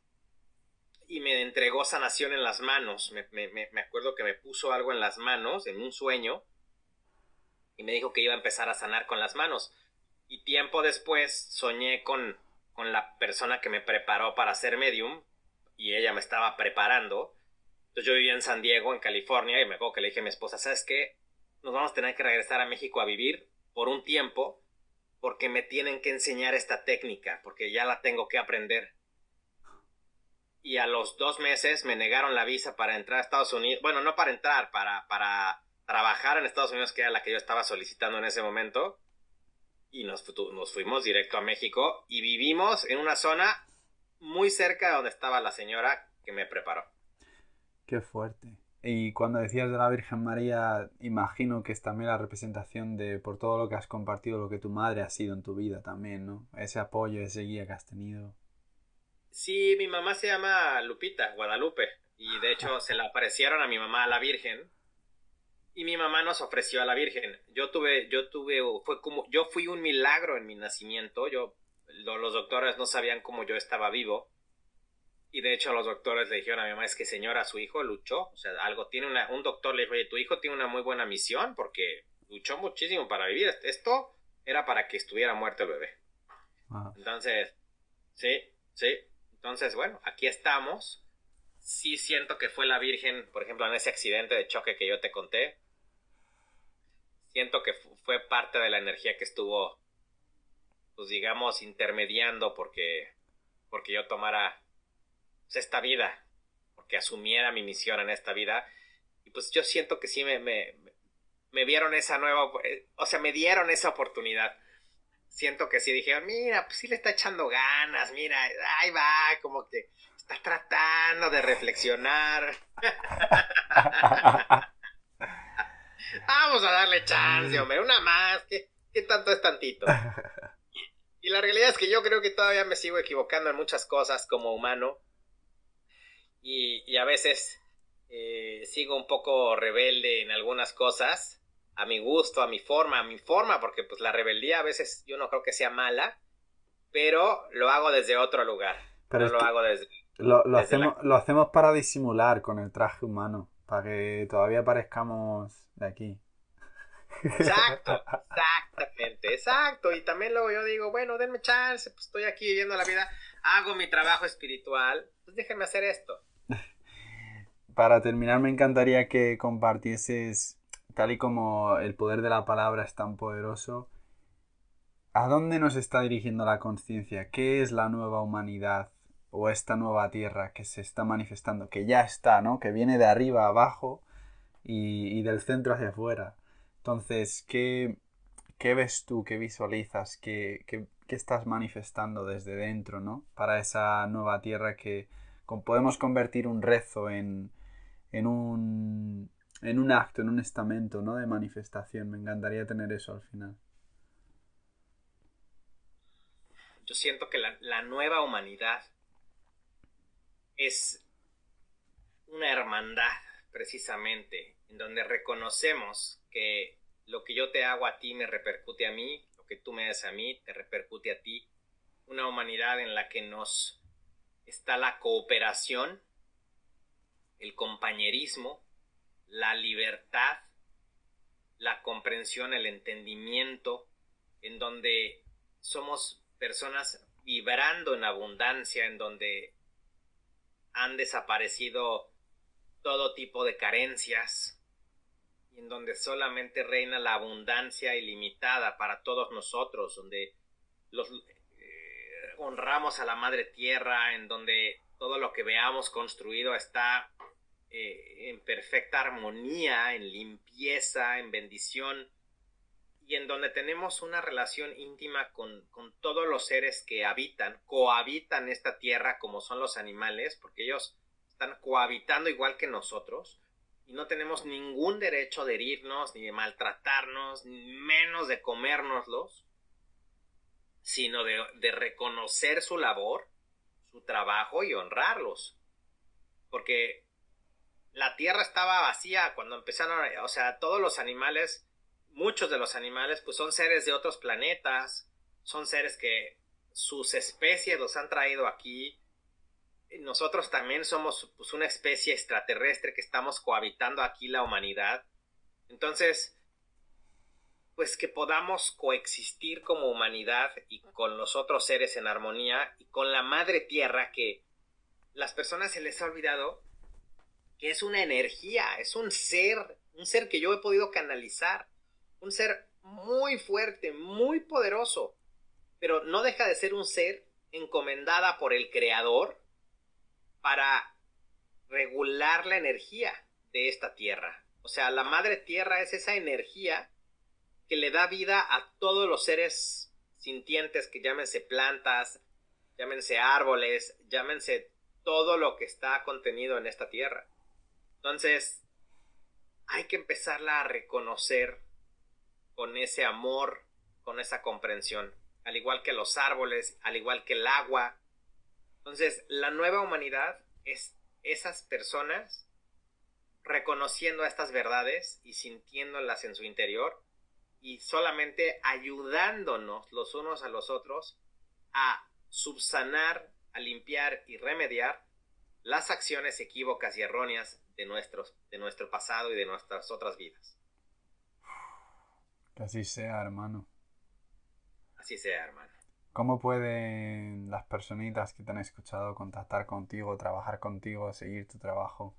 y me entregó sanación en las manos. Me, me, acuerdo que me puso algo en las manos, en un sueño, y me dijo que iba a empezar a sanar con las manos. Y tiempo después soñé con, con la persona que me preparó para ser medium y ella me estaba preparando. Entonces yo vivía en San Diego, en California, y me acuerdo que le dije a mi esposa, ¿sabes qué? Nos vamos a tener que regresar a México a vivir por un tiempo porque me tienen que enseñar esta técnica, porque ya la tengo que aprender. Y a los dos meses me negaron la visa para entrar a Estados Unidos. Bueno, no para entrar, para, para trabajar en Estados Unidos, que era la que yo estaba solicitando en ese momento, y nos, nos fuimos directo a México y vivimos en una zona muy cerca de donde estaba la señora que me preparó. Qué fuerte. Y cuando decías de la Virgen María, imagino que es también la representación de por todo lo que has compartido, lo que tu madre ha sido en tu vida también, ¿no? Ese apoyo, ese guía que has tenido. Sí, mi mamá se llama Lupita, Guadalupe, y de hecho se la aparecieron a mi mamá a la Virgen y mi mamá nos ofreció a la Virgen. Yo tuve, yo tuve, fue como, yo fui un milagro en mi nacimiento. Yo, los doctores no sabían cómo yo estaba vivo. Y de hecho los doctores le dijeron a mi mamá, es que señora, su hijo luchó. O sea, algo tiene una, un doctor le dijo, oye, tu hijo tiene una muy buena misión porque luchó muchísimo para vivir. Esto era para que estuviera muerto el bebé. Entonces, sí, sí. Entonces, bueno, aquí estamos. Sí siento que fue la Virgen, por ejemplo, en ese accidente de choque que yo te conté siento que fue parte de la energía que estuvo, pues digamos, intermediando porque, porque yo tomara pues, esta vida, porque asumiera mi misión en esta vida. Y pues yo siento que sí me, me, me vieron esa nueva, eh, o sea, me dieron esa oportunidad. Siento que sí dijeron, mira, pues sí le está echando ganas, mira, ahí va, como que está tratando de reflexionar. Vamos a darle chance, hombre, una más. ¿Qué, tanto es tantito? Y, la realidad es que yo creo que todavía me sigo equivocando en muchas cosas como humano. Y, a veces eh, sigo un poco rebelde en algunas cosas, a mi gusto, a mi forma, a mi forma, porque pues la rebeldía a veces yo no creo que sea mala, pero lo hago desde otro lugar. Pero lo hago desde... Lo, hacemos, lo hacemos para disimular con el traje humano, para que todavía parezcamos de aquí. Exacto, exactamente, exacto. Y también luego yo digo, bueno, denme chance, pues estoy aquí viviendo la vida, hago mi trabajo espiritual, pues déjenme hacer esto. Para terminar, me encantaría que compartieses, tal y como el poder de la palabra es tan poderoso, ¿a dónde nos está dirigiendo la conciencia? ¿Qué es la nueva humanidad o esta nueva tierra que se está manifestando, que ya está, ¿no? Que viene de arriba abajo y, del centro hacia afuera. Entonces, ¿qué, qué ves tú, qué visualizas, qué, qué, estás manifestando desde dentro, ¿no? Para esa nueva tierra que podemos convertir un rezo en, en, un, en un acto, en un estamento, ¿no? De manifestación. Me encantaría tener eso al final. Yo siento que la, la nueva humanidad es una hermandad, precisamente, en donde reconocemos que lo que yo te hago a ti me repercute a mí, lo que tú me haces a mí te repercute a ti. Una humanidad en la que nos está la cooperación, el compañerismo, la libertad, la comprensión, el entendimiento, en donde somos personas vibrando en abundancia, en donde han desaparecido todo tipo de carencias, y en donde solamente reina la abundancia ilimitada para todos nosotros, donde los eh, honramos a la madre tierra, en donde todo lo que veamos construido está eh, en perfecta armonía, en limpieza, en bendición, y en donde tenemos una relación íntima con, con todos los seres que habitan, cohabitan esta tierra como son los animales, porque ellos están cohabitando igual que nosotros, y no tenemos ningún derecho de herirnos, ni de maltratarnos, ni menos de comérnoslos, sino de, de reconocer su labor, su trabajo y honrarlos. Porque la tierra estaba vacía cuando empezaron, o sea, todos los animales, muchos de los animales, pues son seres de otros planetas, son seres que sus especies los han traído aquí, nosotros también somos pues, una especie extraterrestre que estamos cohabitando aquí la humanidad. Entonces, pues que podamos coexistir como humanidad y con los otros seres en armonía y con la madre tierra que las personas se les ha olvidado es una energía, es un ser, un ser que yo he podido canalizar, un ser muy fuerte, muy poderoso, pero no deja de ser un ser encomendada por el creador para regular la energía de esta tierra. O sea, la madre tierra es esa energía que le da vida a todos los seres sintientes que llámense plantas, llámense árboles, llámense todo lo que está contenido en esta tierra. Entonces, hay que empezarla a reconocer con ese amor, con esa comprensión, al igual que los árboles, al igual que el agua, entonces, la nueva humanidad es esas personas reconociendo estas verdades y sintiéndolas en su interior y solamente ayudándonos los unos a los otros a subsanar, a limpiar y remediar las acciones equívocas y erróneas de, nuestros, de nuestro pasado y de nuestras otras vidas. Que así sea, hermano. Así sea, hermano. ¿Cómo pueden las personitas que te han escuchado contactar contigo, trabajar contigo, seguir tu trabajo?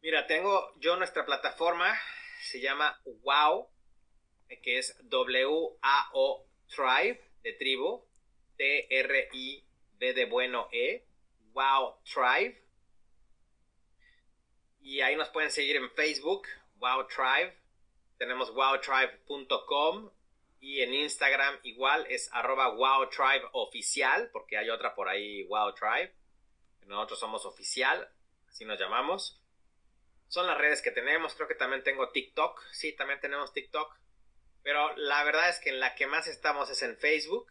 Mira, tengo yo nuestra plataforma, se llama WOW, que es W-A-O Tribe, de tribu, T-R-I-B de bueno E, WOW Tribe. Y ahí nos pueden seguir en Facebook, WOW Tribe. Tenemos wowtribe.com y en Instagram igual es arroba oficial, porque hay otra por ahí, wowtribe. Nosotros somos oficial, así nos llamamos. Son las redes que tenemos, creo que también tengo TikTok, sí, también tenemos TikTok. Pero la verdad es que en la que más estamos es en Facebook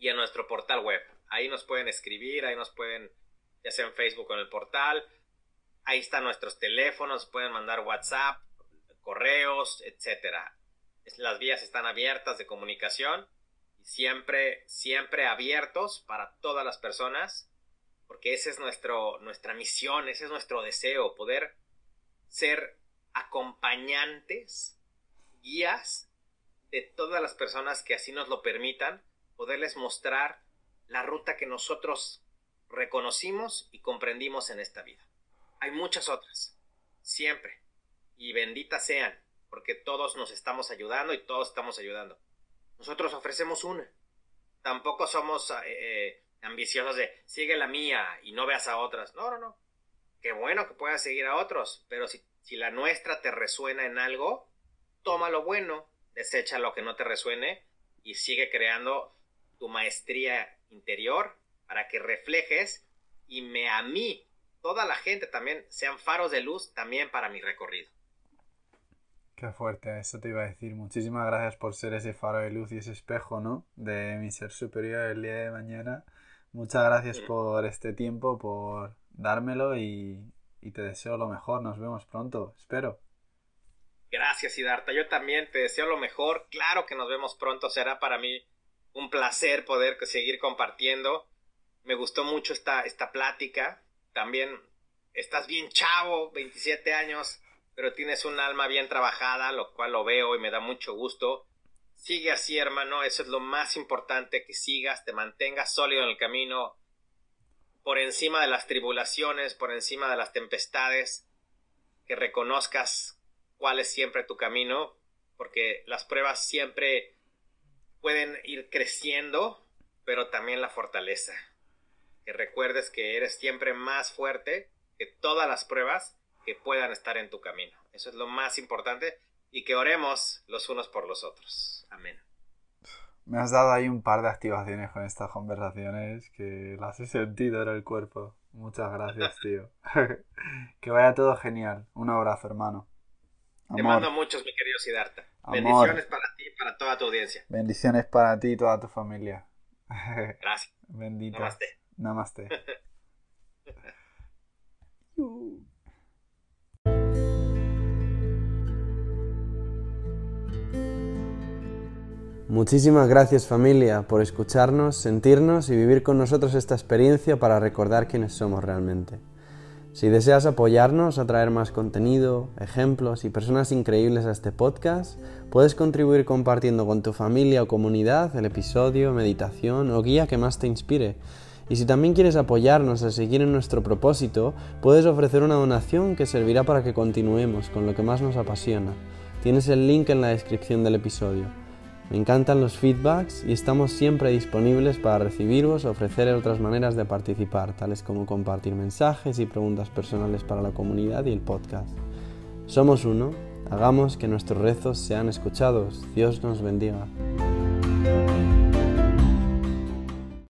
y en nuestro portal web. Ahí nos pueden escribir, ahí nos pueden ya sea en Facebook o en el portal. Ahí están nuestros teléfonos, pueden mandar WhatsApp, correos, etcétera. Las vías están abiertas de comunicación siempre, siempre abiertos para todas las personas, porque esa es nuestro, nuestra misión, ese es nuestro deseo, poder ser acompañantes, guías de todas las personas que así nos lo permitan, poderles mostrar la ruta que nosotros reconocimos y comprendimos en esta vida. Hay muchas otras, siempre, y benditas sean, porque todos nos estamos ayudando y todos estamos ayudando. Nosotros ofrecemos una. Tampoco somos eh, eh, ambiciosos de sigue la mía y no veas a otras. No, no, no. Qué bueno que puedas seguir a otros, pero si, si la nuestra te resuena en algo, toma lo bueno, desecha lo que no te resuene y sigue creando tu maestría interior para que reflejes y me a mí, toda la gente también, sean faros de luz también para mi recorrido. Qué fuerte, eso te iba a decir. Muchísimas gracias por ser ese faro de luz y ese espejo, ¿no? De mi ser superior el día de mañana. Muchas gracias por este tiempo, por dármelo y, y te deseo lo mejor. Nos vemos pronto, espero. Gracias, Siddhartha. Yo también te deseo lo mejor. Claro que nos vemos pronto. Será para mí un placer poder seguir compartiendo. Me gustó mucho esta, esta plática. También estás bien chavo, 27 años, pero tienes un alma bien trabajada, lo cual lo veo y me da mucho gusto. Sigue así, hermano. Eso es lo más importante, que sigas, te mantengas sólido en el camino, por encima de las tribulaciones, por encima de las tempestades, que reconozcas cuál es siempre tu camino, porque las pruebas siempre pueden ir creciendo, pero también la fortaleza. Que recuerdes que eres siempre más fuerte que todas las pruebas que puedan estar en tu camino. Eso es lo más importante y que oremos los unos por los otros. Amén. Me has dado ahí un par de activaciones con estas conversaciones que las he sentido en el cuerpo. Muchas gracias, tío. que vaya todo genial. Un abrazo, hermano. Te mando muchos, mi querido Siddhartha. Bendiciones para ti y para toda tu audiencia. Bendiciones para ti y toda tu familia. Gracias. Bendito. Namaste. Namaste. Muchísimas gracias familia por escucharnos, sentirnos y vivir con nosotros esta experiencia para recordar quiénes somos realmente. Si deseas apoyarnos a traer más contenido, ejemplos y personas increíbles a este podcast, puedes contribuir compartiendo con tu familia o comunidad el episodio, meditación o guía que más te inspire. Y si también quieres apoyarnos a seguir en nuestro propósito, puedes ofrecer una donación que servirá para que continuemos con lo que más nos apasiona. Tienes el link en la descripción del episodio. Me encantan los feedbacks y estamos siempre disponibles para recibiros o ofrecer otras maneras de participar, tales como compartir mensajes y preguntas personales para la comunidad y el podcast. Somos uno, hagamos que nuestros rezos sean escuchados. Dios nos bendiga.